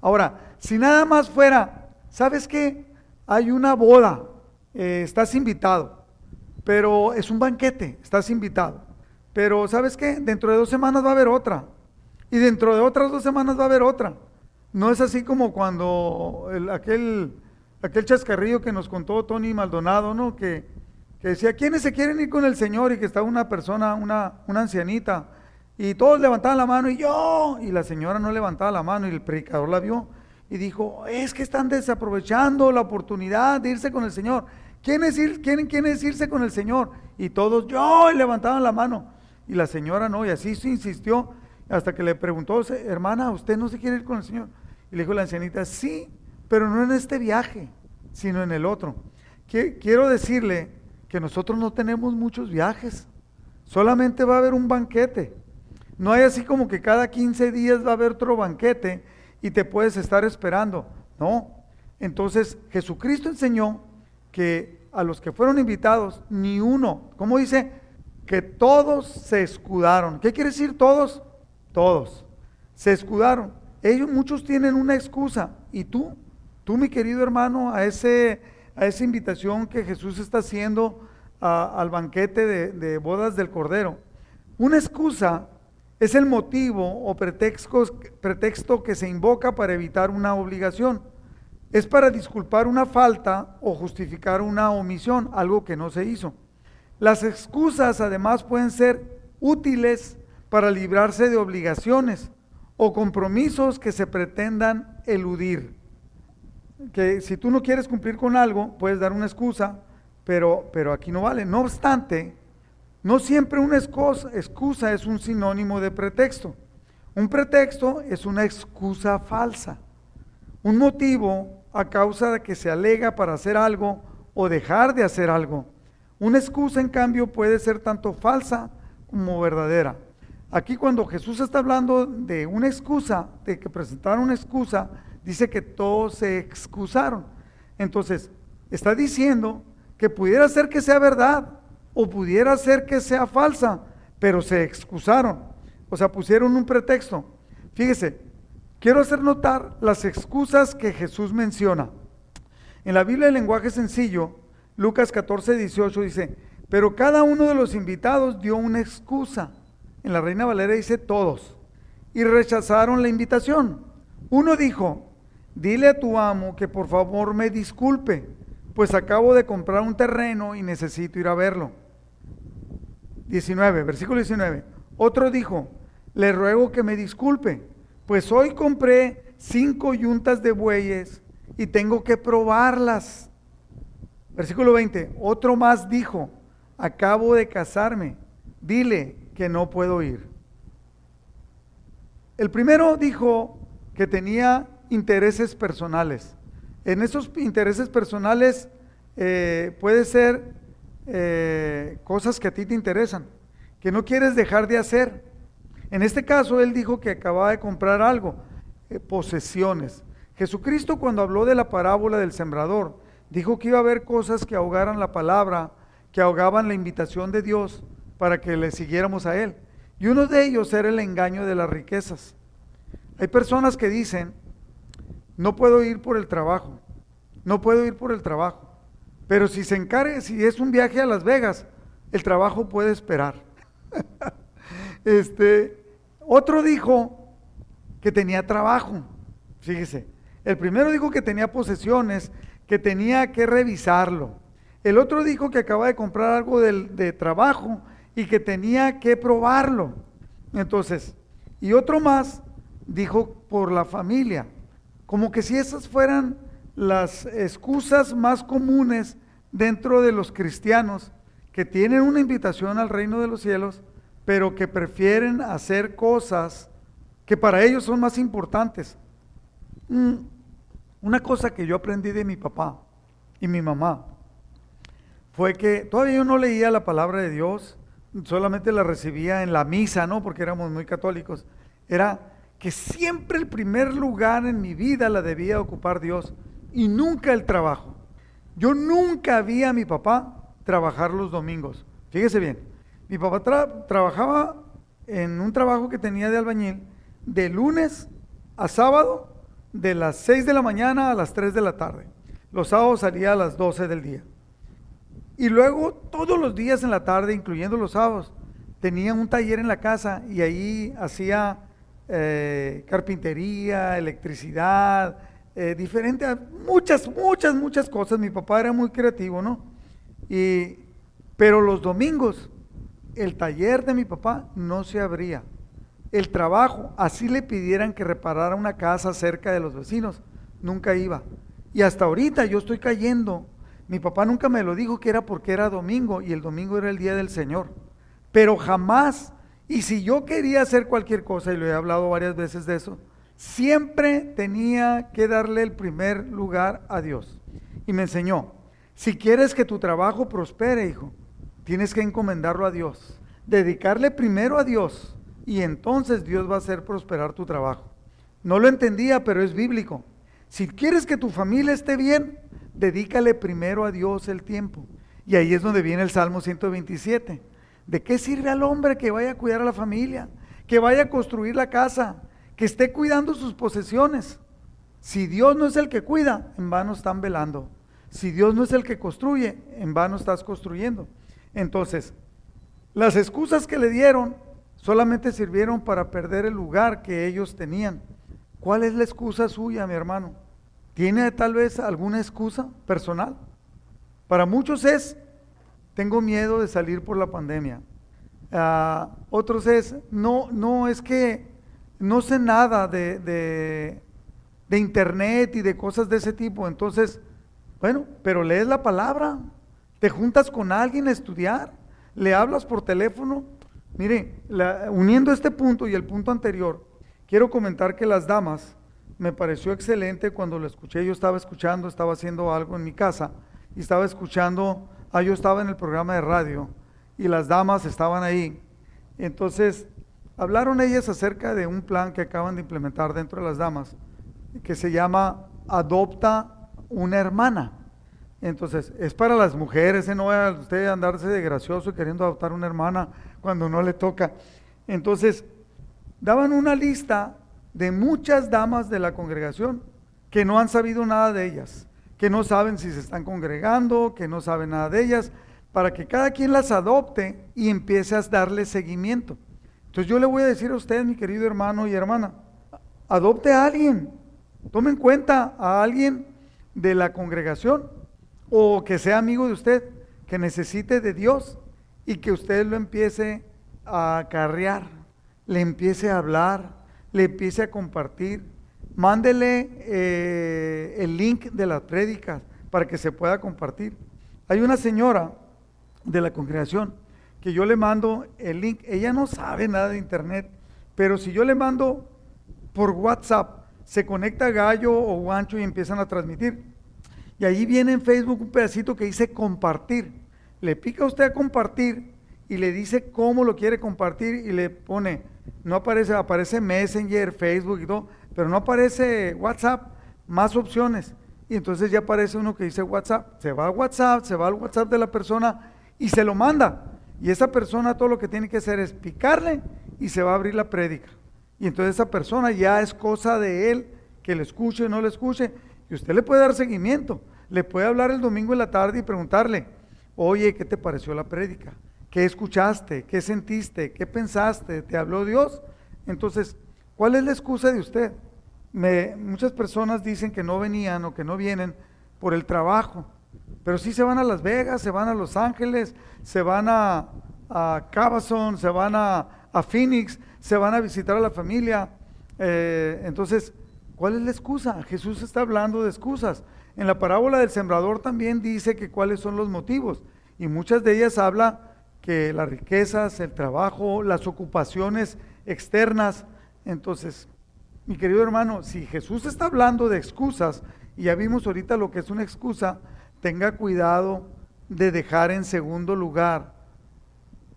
Ahora, si nada más fuera, ¿sabes qué? Hay una boda, eh, estás invitado, pero es un banquete, estás invitado. Pero ¿sabes qué? Dentro de dos semanas va a haber otra. Y dentro de otras dos semanas va a haber otra. No es así como cuando aquel, aquel chascarrillo que nos contó Tony Maldonado, ¿no? Que, que decía, ¿quiénes se quieren ir con el Señor? Y que estaba una persona, una, una ancianita, y todos levantaban la mano y yo, y la señora no levantaba la mano y el predicador la vio y dijo, es que están desaprovechando la oportunidad de irse con el Señor. ¿Quién es, ir, quién, quién es irse con el Señor? Y todos, yo, y levantaban la mano. Y la señora no, y así se insistió hasta que le preguntó, hermana, ¿usted no se quiere ir con el Señor? Y le dijo la ancianita, sí, pero no en este viaje, sino en el otro. Quiero decirle que nosotros no tenemos muchos viajes, solamente va a haber un banquete. No hay así como que cada 15 días va a haber otro banquete y te puedes estar esperando. No. Entonces Jesucristo enseñó que a los que fueron invitados, ni uno, ¿cómo dice? Que todos se escudaron. ¿Qué quiere decir todos? Todos. Se escudaron. Ellos muchos tienen una excusa. ¿Y tú? Tú, mi querido hermano, a, ese, a esa invitación que Jesús está haciendo al banquete de bodas del Cordero. Una excusa es el motivo o pretexto, que se invoca para evitar una obligación. Es para disculpar una falta o justificar una omisión, algo que no se hizo. Las excusas además pueden ser útiles para librarse de obligaciones o compromisos que se pretendan eludir. Que si tú no quieres cumplir con algo, puedes dar una excusa, pero, pero aquí no vale. No obstante, no siempre una excusa es un sinónimo de pretexto. Un pretexto es una excusa falsa, un motivo a causa de que se alega para hacer algo o dejar de hacer algo. Una excusa, en cambio, puede ser tanto falsa como verdadera. Aquí cuando Jesús está hablando de una excusa, de que presentaron una excusa, dice que todos se excusaron. Entonces, está diciendo que pudiera ser que sea verdad, o pudiera ser que sea falsa, pero se excusaron, o sea, pusieron un pretexto. Fíjese, quiero hacer notar las excusas que Jesús menciona. En la Biblia de lenguaje sencillo, Lucas 14, 18 dice, pero cada uno de los invitados dio una excusa. En la Reina Valera dice todos, y rechazaron la invitación. Uno dijo, dile a tu amo que por favor me disculpe pues acabo de comprar un terreno y necesito ir a verlo. 19, versículo 19. Otro dijo, le ruego que me disculpe, pues hoy compré cinco yuntas de bueyes y tengo que probarlas. Versículo 20. Otro más dijo, acabo de casarme, dile que no puedo ir. El primero dijo que tenía intereses personales. En esos intereses personales eh, puede ser eh, cosas que a ti te interesan, que no quieres dejar de hacer. En este caso, él dijo que acababa de comprar algo, eh, posesiones. Jesucristo cuando habló de la parábola del sembrador, dijo que iba a haber cosas que ahogaran la palabra, que ahogaban la invitación de Dios para que le siguiéramos a Él. Y uno de ellos era el engaño de las riquezas. Hay personas que dicen, no puedo ir por el trabajo, no puedo ir por el trabajo. Pero si se encargue, si es un viaje a Las Vegas, el trabajo puede esperar. este, otro dijo que tenía trabajo. Fíjese, el primero dijo que tenía posesiones, que tenía que revisarlo. El otro dijo que acaba de comprar algo de, de trabajo y que tenía que probarlo. Entonces, y otro más dijo por la familia. Como que si esas fueran las excusas más comunes dentro de los cristianos que tienen una invitación al reino de los cielos, pero que prefieren hacer cosas que para ellos son más importantes. Mm, una cosa que yo aprendí de mi papá y mi mamá fue que todavía yo no leía la palabra de Dios, solamente la recibía en la misa, ¿no? Porque éramos muy católicos. Era que siempre el primer lugar en mi vida la debía ocupar Dios y nunca el trabajo. Yo nunca vi a mi papá trabajar los domingos. Fíjese bien, mi papá trabajaba en un trabajo que tenía de albañil de lunes a sábado, de las 6 de la mañana a las 3 de la tarde. Los sábados salía a las 12 del día. Y luego todos los días en la tarde, incluyendo los sábados, tenía un taller en la casa y ahí hacía eh, carpintería, electricidad, eh, diferentes, muchas, muchas, muchas cosas. Mi papá era muy creativo, ¿no? Y, pero los domingos, el taller de mi papá no se abría. El trabajo, así le pidieran que reparara una casa cerca de los vecinos, nunca iba. Y hasta ahorita yo estoy cayendo. Mi papá nunca me lo dijo que era porque era domingo y el domingo era el día del Señor. Pero jamás, y si yo quería hacer cualquier cosa, y lo he hablado varias veces de eso, siempre tenía que darle el primer lugar a Dios. Y me enseñó, si quieres que tu trabajo prospere, hijo, tienes que encomendarlo a Dios, dedicarle primero a Dios y entonces Dios va a hacer prosperar tu trabajo. No lo entendía, pero es bíblico. Si quieres que tu familia esté bien, dedícale primero a Dios el tiempo. Y ahí es donde viene el Salmo 127. ¿De qué sirve al hombre que vaya a cuidar a la familia? Que vaya a construir la casa, que esté cuidando sus posesiones. Si Dios no es el que cuida, en vano están velando. Si Dios no es el que construye, en vano estás construyendo. Entonces, las excusas que le dieron solamente sirvieron para perder el lugar que ellos tenían. ¿Cuál es la excusa suya, mi hermano? ¿Tiene tal vez alguna excusa personal? Para muchos es, tengo miedo de salir por la pandemia. Uh, otros es, no, no es que no sé nada de, internet y de cosas de ese tipo. Entonces, bueno, pero lees la palabra, te juntas con alguien a estudiar, le hablas por teléfono. Mire, uniendo este punto y el punto anterior, quiero comentar que las damas, me pareció excelente cuando lo escuché, yo estaba escuchando, estaba haciendo algo en mi casa y estaba escuchando, ah, yo estaba en el programa de radio y las damas estaban ahí. Entonces, Hablaron ellas acerca de un plan que acaban de implementar dentro de las damas, que se llama Adopta una hermana. Entonces, es para las mujeres, ¿eh? no usted a andarse de gracioso queriendo adoptar una hermana cuando no le toca. Entonces, daban una lista de muchas damas de la congregación que no han sabido nada de ellas, que no saben si se están congregando, que no saben nada de ellas, para que cada quien las adopte y empiece a darle seguimiento. Entonces yo le voy a decir a usted, mi querido hermano y hermana, adopte a alguien, tome en cuenta a alguien de la congregación o que sea amigo de usted, que necesite de Dios y que usted lo empiece a acarrear, le empiece a hablar, le empiece a compartir. Mándele eh, el link de las prédicas para que se pueda compartir. Hay una señora de la congregación que yo le mando el link, ella no sabe nada de internet, pero si yo le mando por WhatsApp, se conecta Gallo o Guancho y empiezan a transmitir. Y ahí viene en Facebook un pedacito que dice compartir. Le pica usted a compartir y le dice cómo lo quiere compartir y le pone, no aparece, aparece Messenger, Facebook y todo, pero no aparece WhatsApp, más opciones. Y entonces ya aparece uno que dice WhatsApp. Se va a WhatsApp, se va al WhatsApp de la persona y se lo manda. Y esa persona todo lo que tiene que hacer es picarle y se va a abrir la prédica. Y entonces esa persona ya es cosa de él que le escuche o no le escuche. Y usted le puede dar seguimiento. Le puede hablar el domingo en la tarde y preguntarle, oye, ¿qué te pareció la prédica? ¿Qué escuchaste? ¿Qué sentiste? ¿Qué pensaste? ¿Te habló Dios? Entonces, ¿cuál es la excusa de usted? Me, muchas personas dicen que no venían o que no vienen por el trabajo. Pero sí se van a Las Vegas, se van a Los Ángeles, se van a, a Cabazon, se van a, Phoenix, se van a visitar a la familia. Eh, entonces, ¿Cuál es la excusa? Jesús está hablando de excusas. En la parábola del sembrador también dice que cuáles son los motivos. Y muchas de ellas habla que las riquezas, el trabajo, las ocupaciones externas. Entonces, mi querido hermano, si Jesús está hablando de excusas, y ya vimos ahorita lo que es una excusa, tenga cuidado de dejar en segundo lugar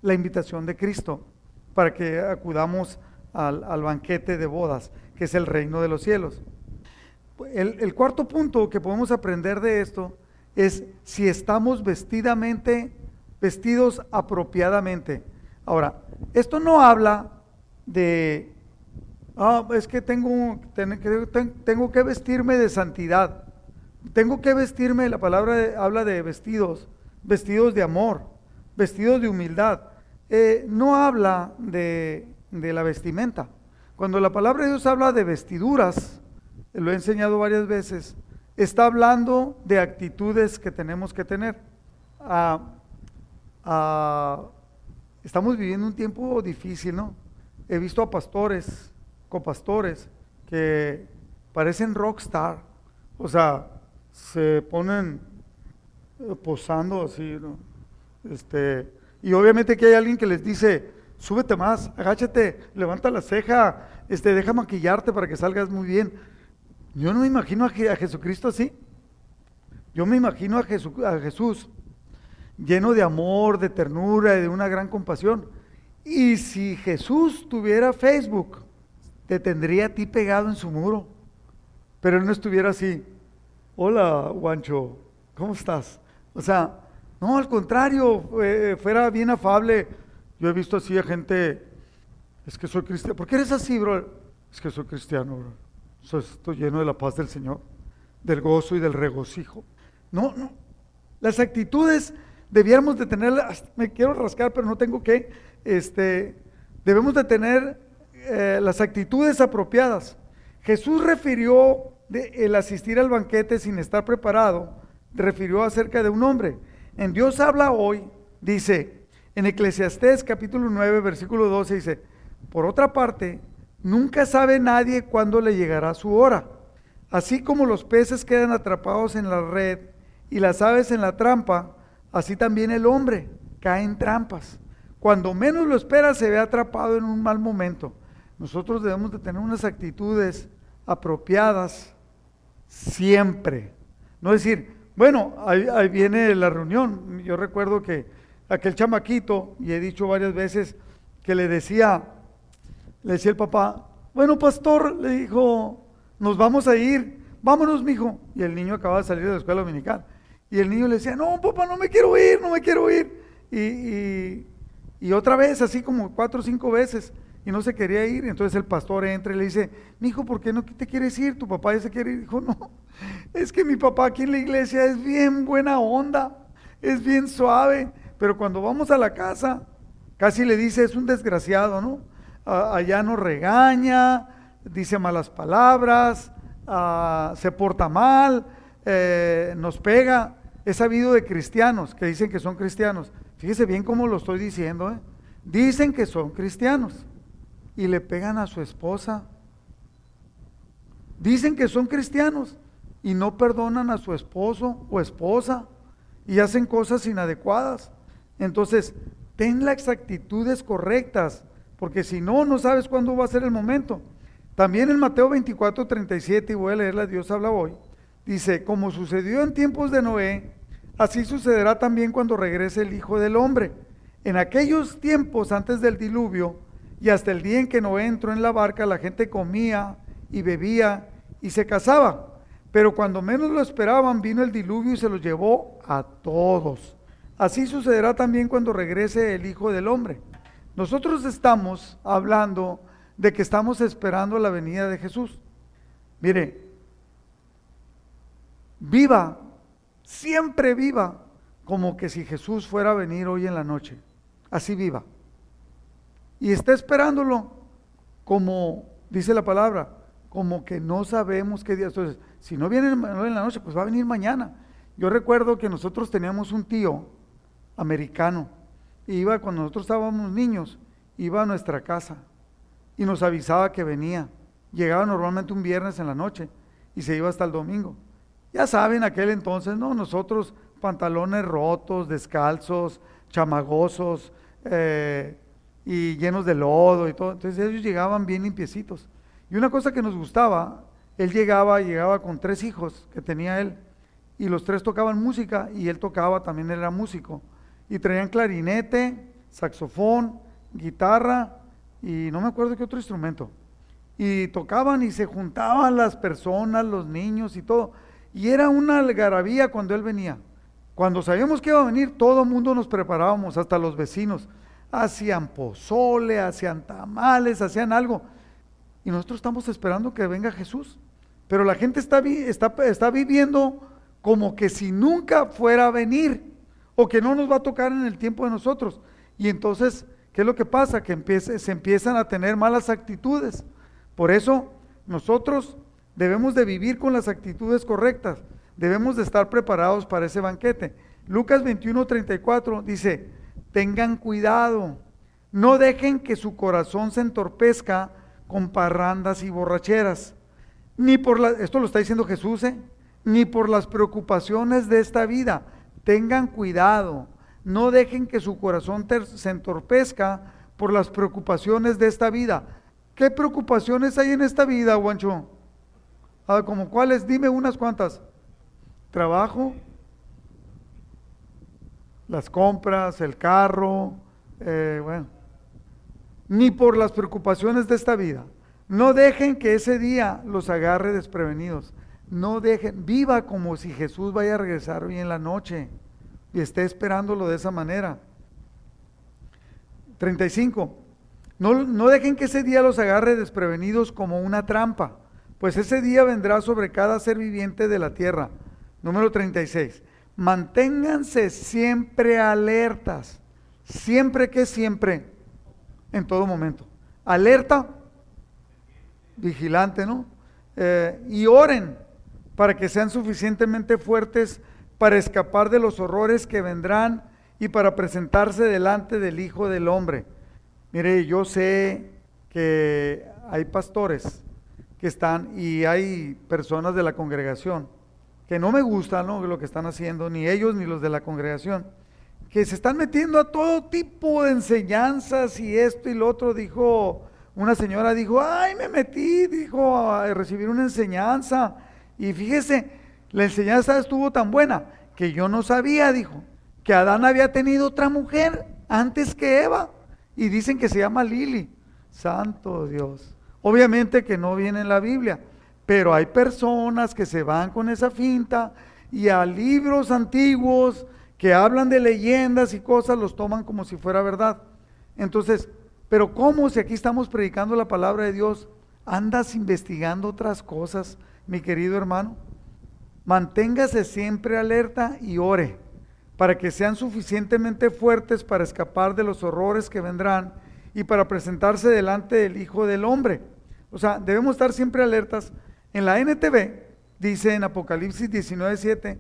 la invitación de Cristo para que acudamos al, banquete de bodas, que es el reino de los cielos. El, cuarto punto que podemos aprender de esto es si estamos vestidamente, vestidos apropiadamente. Ahora, esto no habla de, ah, es que tengo, tengo que vestirme de santidad. Tengo que vestirme, la palabra habla de vestidos, vestidos de amor, vestidos de humildad. Eh, no habla de, de, la vestimenta. Cuando la palabra de Dios habla de vestiduras, lo he enseñado varias veces, está hablando de actitudes que tenemos que tener. Ah, ah, estamos viviendo un tiempo difícil, ¿no? He visto a pastores, copastores, que parecen rockstar, o sea, se ponen eh, posando así, ¿no? Este, y obviamente que hay alguien que les dice, súbete más, agáchate, levanta la ceja, este, deja maquillarte para que salgas muy bien. Yo no me imagino a, Jesucristo así. Yo me imagino a, a Jesús lleno de amor, de ternura y de una gran compasión. Y si Jesús tuviera Facebook, te tendría a ti pegado en su muro. Pero él no estuviera así. Hola, Guancho, ¿cómo estás? O sea, no, al contrario, fuera bien afable. Yo he visto así a gente, es que soy cristiano. ¿Por qué eres así, bro? Es que soy cristiano, bro. Estoy lleno de la paz del Señor, del gozo y del regocijo. No, no. Las actitudes debiéramos de tenerlas, me quiero rascar, pero no tengo que, este, debemos de tener eh, las actitudes apropiadas. Jesús refirió el asistir al banquete sin estar preparado, refirió acerca de un hombre. En Dios habla hoy, dice, en Eclesiastés capítulo 9, versículo 12, dice, por otra parte, Nunca sabe nadie cuándo le llegará su hora. Así como los peces quedan atrapados en la red y las aves en la trampa, así también el hombre cae en trampas. Cuando menos lo espera se ve atrapado en un mal momento. Nosotros debemos de tener unas actitudes apropiadas siempre. No decir, bueno, ahí, viene la reunión. Yo recuerdo que aquel chamaquito, y he dicho varias veces, que le decía, le decía el papá, bueno, pastor, le dijo, nos vamos a ir, vámonos, mijo. Y el niño acababa de salir de la escuela dominical. Y el niño le decía, no, papá, no me quiero ir, no me quiero ir. Y, y, otra vez, así como cuatro o cinco veces, y no se quería ir. Entonces el pastor entra y le dice, mijo, ¿por qué no te quieres ir? Tu papá ya se quiere ir. Dijo, no, es que mi papá aquí en la iglesia es bien buena onda, es bien suave, pero cuando vamos a la casa, casi le dice, es un desgraciado, ¿no? allá nos regaña, dice malas palabras, se porta mal, eh, nos pega. He sabido de cristianos que dicen que son cristianos. Fíjese bien cómo lo estoy diciendo. ¿eh? Dicen que son cristianos y le pegan a su esposa. Dicen que son cristianos y no perdonan a su esposo o esposa y hacen cosas inadecuadas. Entonces, ten las actitudes correctas porque si no, no sabes cuándo va a ser el momento. También en Mateo 24, 37, y voy a leerla, Dios habla hoy, dice, como sucedió en tiempos de Noé, así sucederá también cuando regrese el Hijo del Hombre. En aquellos tiempos antes del diluvio y hasta el día en que Noé entró en la barca, la gente comía y bebía y se casaba. Pero cuando menos lo esperaban, vino el diluvio y se los llevó a todos. Así sucederá también cuando regrese el Hijo del Hombre. Nosotros estamos hablando de que estamos esperando la venida de Jesús. Mire, viva, siempre viva, como que si Jesús fuera a venir hoy en la noche. Así viva. Y está esperándolo como, dice la palabra, como que no sabemos qué día. Entonces, si no viene en la noche, pues va a venir mañana. Yo recuerdo que nosotros teníamos un tío americano iba cuando nosotros estábamos niños, iba a nuestra casa y nos avisaba que venía. llegaba normalmente un viernes en la noche y se iba hasta el domingo. Ya saben, aquel entonces, ¿no? Nosotros pantalones rotos, descalzos, chamagosos eh, y llenos de lodo y todo. Entonces ellos llegaban bien limpiecitos. Y una cosa que nos gustaba, él llegaba, llegaba con tres hijos que tenía él, y los tres tocaban música y él tocaba, también era músico. Y traían clarinete, saxofón, guitarra y no me acuerdo qué otro instrumento. Y tocaban y se juntaban las personas, los niños y todo. Y era una algarabía cuando él venía. Cuando sabíamos que iba a venir, todo el mundo nos preparábamos, hasta los vecinos. Hacían pozole, hacían tamales, hacían algo. Y nosotros estamos esperando que venga Jesús. Pero la gente está, está, está viviendo como que si nunca fuera a venir o que no nos va a tocar en el tiempo de nosotros. Y entonces, ¿qué es lo que pasa? Que se empiezan a tener malas actitudes. Por eso nosotros debemos de vivir con las actitudes correctas. Debemos de estar preparados para ese banquete. Lucas 21, 34 dice, tengan cuidado, no dejen que su corazón se entorpezca con parrandas y borracheras, ni por esto lo está diciendo Jesús, ¿eh? ni por las preocupaciones de esta vida. Tengan cuidado, no dejen que su corazón se entorpezca por las preocupaciones de esta vida. ¿Qué preocupaciones hay en esta vida, Guancho? Ah, ¿Como cuáles? Dime unas cuantas. Trabajo, las compras, el carro, eh, bueno. Ni por las preocupaciones de esta vida. No dejen que ese día los agarre desprevenidos. No dejen, viva como si Jesús vaya a regresar hoy en la noche y esté esperándolo de esa manera. 35. No, no dejen que ese día los agarre desprevenidos como una trampa, pues ese día vendrá sobre cada ser viviente de la tierra. Número 36. Manténganse siempre alertas. Siempre que siempre, en todo momento. Alerta, vigilante, ¿no? Eh, y oren para que sean suficientemente fuertes para escapar de los horrores que vendrán y para presentarse delante del Hijo del Hombre. Mire, yo sé que hay pastores que están y hay personas de la congregación que no me gusta lo que están haciendo, ni ellos ni los de la congregación, que se están metiendo a todo tipo de enseñanzas y esto y lo otro. Dijo, una señora dijo, ay, me metí, dijo, a recibir una enseñanza. Y fíjese, la enseñanza estuvo tan buena que yo no sabía, dijo, que Adán había tenido otra mujer antes que Eva. Y dicen que se llama Lili. Santo Dios. Obviamente que no viene en la Biblia, pero hay personas que se van con esa finta y a libros antiguos que hablan de leyendas y cosas los toman como si fuera verdad. Entonces, pero ¿cómo si aquí estamos predicando la palabra de Dios? Andas investigando otras cosas, mi querido hermano. Manténgase siempre alerta y ore para que sean suficientemente fuertes para escapar de los horrores que vendrán y para presentarse delante del Hijo del Hombre. O sea, debemos estar siempre alertas. En la NTV dice en Apocalipsis 19:7,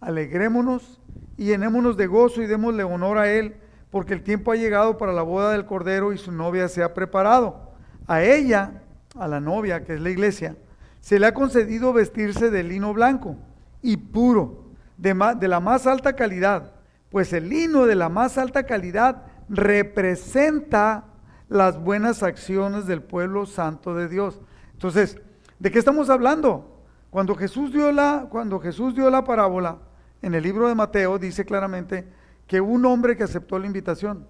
alegrémonos y llenémonos de gozo y démosle honor a Él, porque el tiempo ha llegado para la boda del Cordero y su novia se ha preparado. A ella, a la novia, que es la iglesia, se le ha concedido vestirse de lino blanco y puro, de, de la más alta calidad, pues el lino de la más alta calidad representa las buenas acciones del pueblo santo de Dios. Entonces, ¿de qué estamos hablando? Cuando Jesús dio la, cuando Jesús dio la parábola, en el libro de Mateo dice claramente que un hombre que aceptó la invitación,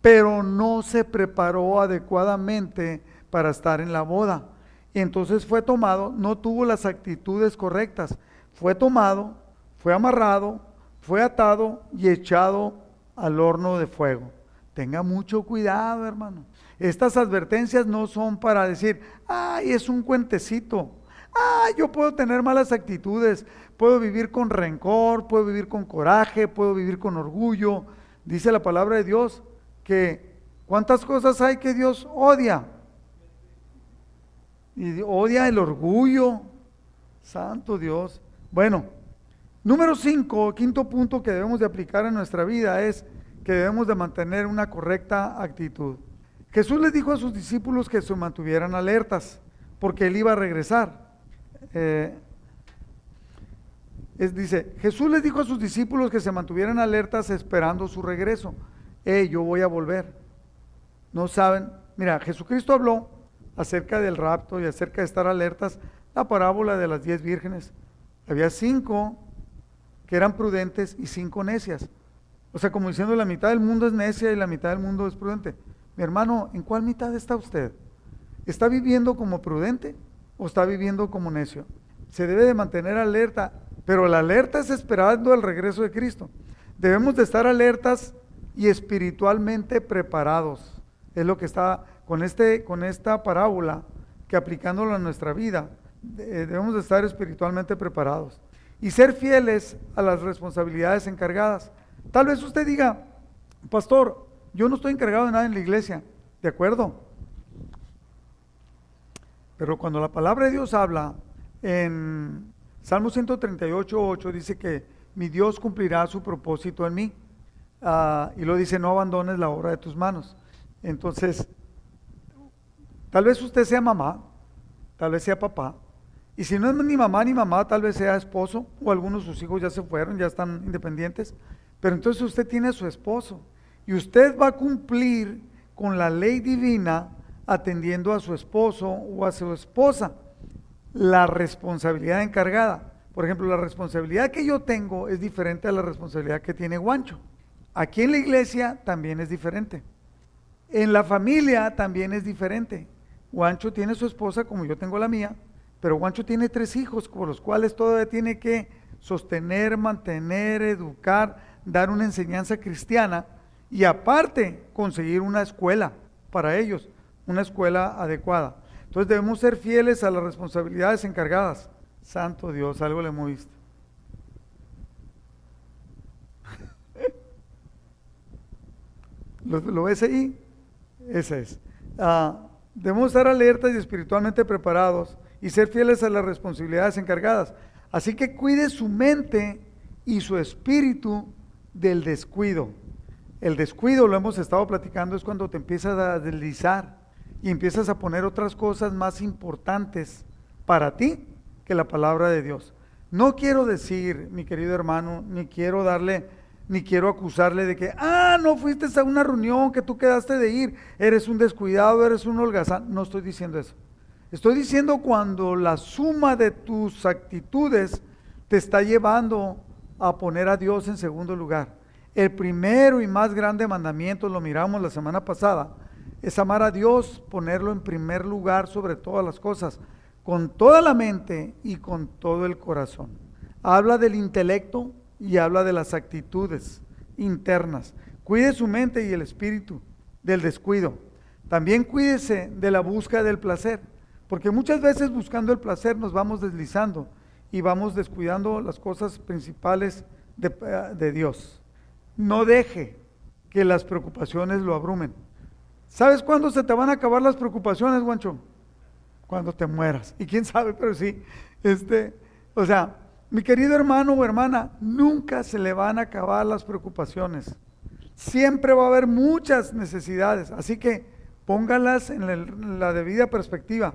pero no se preparó adecuadamente para estar en la boda. Y entonces fue tomado, no tuvo las actitudes correctas. Fue tomado, fue amarrado, fue atado y echado al horno de fuego. Tenga mucho cuidado, hermano. Estas advertencias no son para decir, ay, es un cuentecito. Ay, yo puedo tener malas actitudes, puedo vivir con rencor, puedo vivir con coraje, puedo vivir con orgullo. Dice la palabra de Dios que cuántas cosas hay que Dios odia y odia el orgullo. Santo Dios. Bueno, número cinco, quinto punto que debemos de aplicar en nuestra vida es que debemos de mantener una correcta actitud. Jesús les dijo a sus discípulos que se mantuvieran alertas. porque él iba a regresar. Eh, dice, Jesús les dijo a sus discípulos que se mantuvieran alertas esperando su regreso. Hey, yo voy a volver. No saben. Mira, Jesucristo habló acerca del rapto y acerca de estar alertas. La parábola de las diez vírgenes. Había cinco que eran prudentes y cinco necias. O sea, como diciendo, la mitad del mundo es necia y la mitad del mundo es prudente. Mi hermano, ¿en cuál mitad está usted? ¿Está viviendo como prudente o está viviendo como necio? Se debe de mantener alerta, pero la alerta es esperando el regreso de Cristo. Debemos de estar alertas y espiritualmente preparados. Es lo que está con, este, con esta parábola, que aplicándola a nuestra vida, debemos de estar espiritualmente preparados y ser fieles a las responsabilidades encargadas. Tal vez usted diga, pastor, yo no estoy encargado de nada en la iglesia, ¿de acuerdo? Pero cuando la palabra de Dios habla en Salmo 138, 8, dice que mi Dios cumplirá su propósito en mí. Ah, y lo dice, no abandones la obra de tus manos. Entonces, tal vez usted sea mamá, tal vez sea papá, y si no es ni mamá ni mamá, tal vez sea esposo, o algunos de sus hijos ya se fueron, ya están independientes, pero entonces usted tiene a su esposo, y usted va a cumplir con la ley divina atendiendo a su esposo o a su esposa. La responsabilidad encargada. Por ejemplo, la responsabilidad que yo tengo es diferente a la responsabilidad que tiene Guancho. Aquí en la iglesia también es diferente. En la familia también es diferente. Guancho tiene su esposa como yo tengo la mía, pero Guancho tiene tres hijos por los cuales todavía tiene que sostener, mantener, educar, dar una enseñanza cristiana y aparte conseguir una escuela para ellos, una escuela adecuada. Entonces debemos ser fieles a las responsabilidades encargadas. Santo Dios, algo le moviste. ¿Lo, ves ahí? Esa es. Ah, debemos estar alertas y espiritualmente preparados y ser fieles a las responsabilidades encargadas. Así que cuide su mente y su espíritu del descuido. El descuido, lo hemos estado platicando, es cuando te empiezas a deslizar y empiezas a poner otras cosas más importantes para ti que la palabra de Dios. No quiero decir, mi querido hermano, ni quiero darle, ni quiero acusarle de que, ah, no fuiste a una reunión que tú quedaste de ir, eres un descuidado, eres un holgazán. No estoy diciendo eso. Estoy diciendo cuando la suma de tus actitudes te está llevando a poner a Dios en segundo lugar. El primero y más grande mandamiento, lo miramos la semana pasada, es amar a Dios, ponerlo en primer lugar sobre todas las cosas, con toda la mente y con todo el corazón. Habla del intelecto y habla de las actitudes internas. Cuide su mente y el espíritu del descuido. También cuídese de la búsqueda del placer, porque muchas veces buscando el placer nos vamos deslizando y vamos descuidando las cosas principales de, de Dios. No deje que las preocupaciones lo abrumen. ¿Sabes cuándo se te van a acabar las preocupaciones, Guancho? Cuando te mueras. Y quién sabe, pero sí. Este, o sea, mi querido hermano o hermana, nunca se le van a acabar las preocupaciones. Siempre va a haber muchas necesidades. Así que póngalas en la debida perspectiva.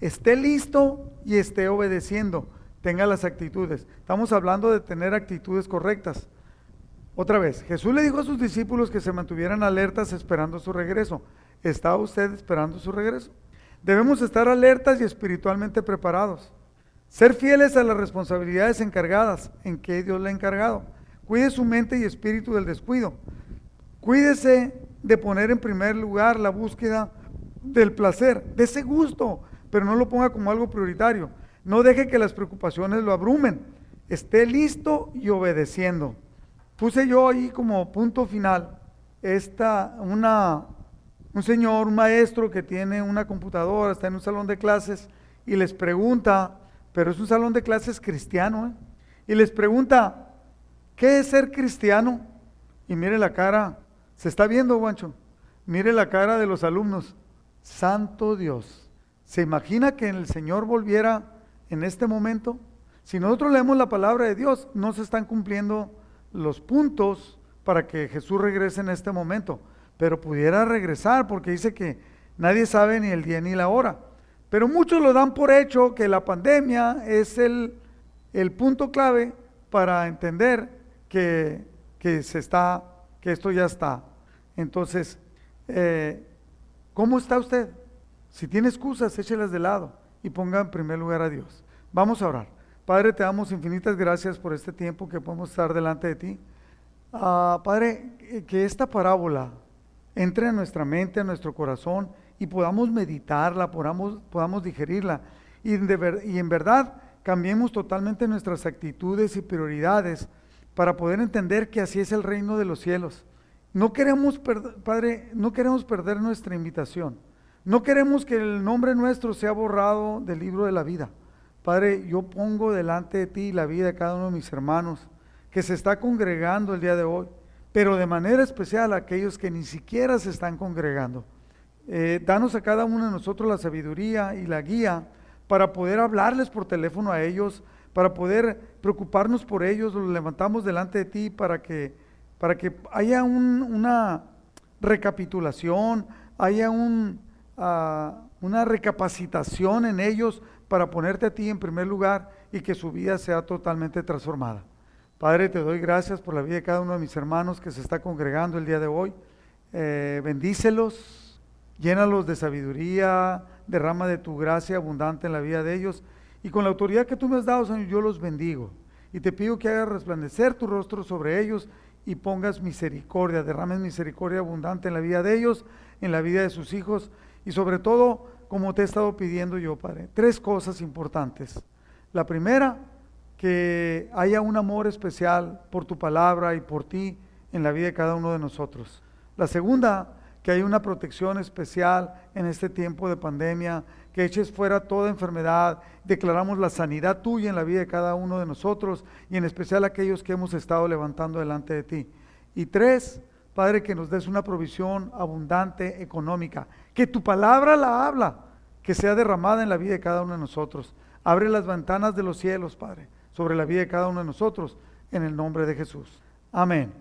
Esté listo y esté obedeciendo. Tenga las actitudes. Estamos hablando de tener actitudes correctas. Otra vez, Jesús le dijo a sus discípulos que se mantuvieran alertas esperando su regreso. ¿Está usted esperando su regreso? Debemos estar alertas y espiritualmente preparados. Ser fieles a las responsabilidades encargadas en que Dios le ha encargado. Cuide su mente y espíritu del descuido. Cuídese de poner en primer lugar la búsqueda del placer, de ese gusto, pero no lo ponga como algo prioritario. No deje que las preocupaciones lo abrumen. Esté listo y obedeciendo. Puse yo ahí como punto final esta, una, un señor, un maestro que tiene una computadora, está en un salón de clases y les pregunta, pero es un salón de clases cristiano, ¿eh? y les pregunta, ¿qué es ser cristiano? Y mire la cara, se está viendo, Guancho, mire la cara de los alumnos, santo Dios. ¿Se imagina que el Señor volviera en este momento? Si nosotros leemos la palabra de Dios, no se están cumpliendo los puntos para que Jesús regrese en este momento, pero pudiera regresar porque dice que nadie sabe ni el día ni la hora. Pero muchos lo dan por hecho que la pandemia es el, el punto clave para entender que, que, se está, que esto ya está. Entonces, eh, ¿cómo está usted? Si tiene excusas, échelas de lado y ponga en primer lugar a Dios. Vamos a orar. Padre, te damos infinitas gracias por este tiempo que podemos estar delante de ti. Ah, padre, que esta parábola entre en nuestra mente, en nuestro corazón y podamos meditarla, podamos, podamos digerirla y, y en verdad cambiemos totalmente nuestras actitudes y prioridades para poder entender que así es el reino de los cielos. No queremos, Padre, no queremos perder nuestra invitación. No queremos que el nombre nuestro sea borrado del libro de la vida. Padre, yo pongo delante de ti la vida de cada uno de mis hermanos que se está congregando el día de hoy, pero de manera especial a aquellos que ni siquiera se están congregando. Eh, danos a cada uno de nosotros la sabiduría y la guía para poder hablarles por teléfono a ellos, para poder preocuparnos por ellos, los levantamos delante de ti para que, para que haya una recapitulación, haya ah, una recapacitación en ellos para ponerte a ti en primer lugar y que su vida sea totalmente transformada. Padre, te doy gracias por la vida de cada uno de mis hermanos que se está congregando el día de hoy. Eh, bendícelos, llénalos de sabiduría, derrama de tu gracia abundante en la vida de ellos. Y con la autoridad que tú me has dado, Señor, yo los bendigo. Y te pido que hagas resplandecer tu rostro sobre ellos y pongas misericordia, derrames misericordia abundante en la vida de ellos, en la vida de sus hijos y sobre todo, como te he estado pidiendo yo, Padre. Tres cosas importantes. La primera, que haya un amor especial por tu palabra y por ti en la vida de cada uno de nosotros. La segunda, que hay una protección especial en este tiempo de pandemia, que eches fuera toda enfermedad. Declaramos la sanidad tuya en la vida de cada uno de nosotros y en especial aquellos que hemos estado levantando delante de ti. Y tres, Padre, que nos des una provisión abundante económica, que tu palabra la habla, que sea derramada en la vida de cada uno de nosotros. Abre las ventanas de los cielos, Padre, sobre la vida de cada uno de nosotros, en el nombre de Jesús. Amén.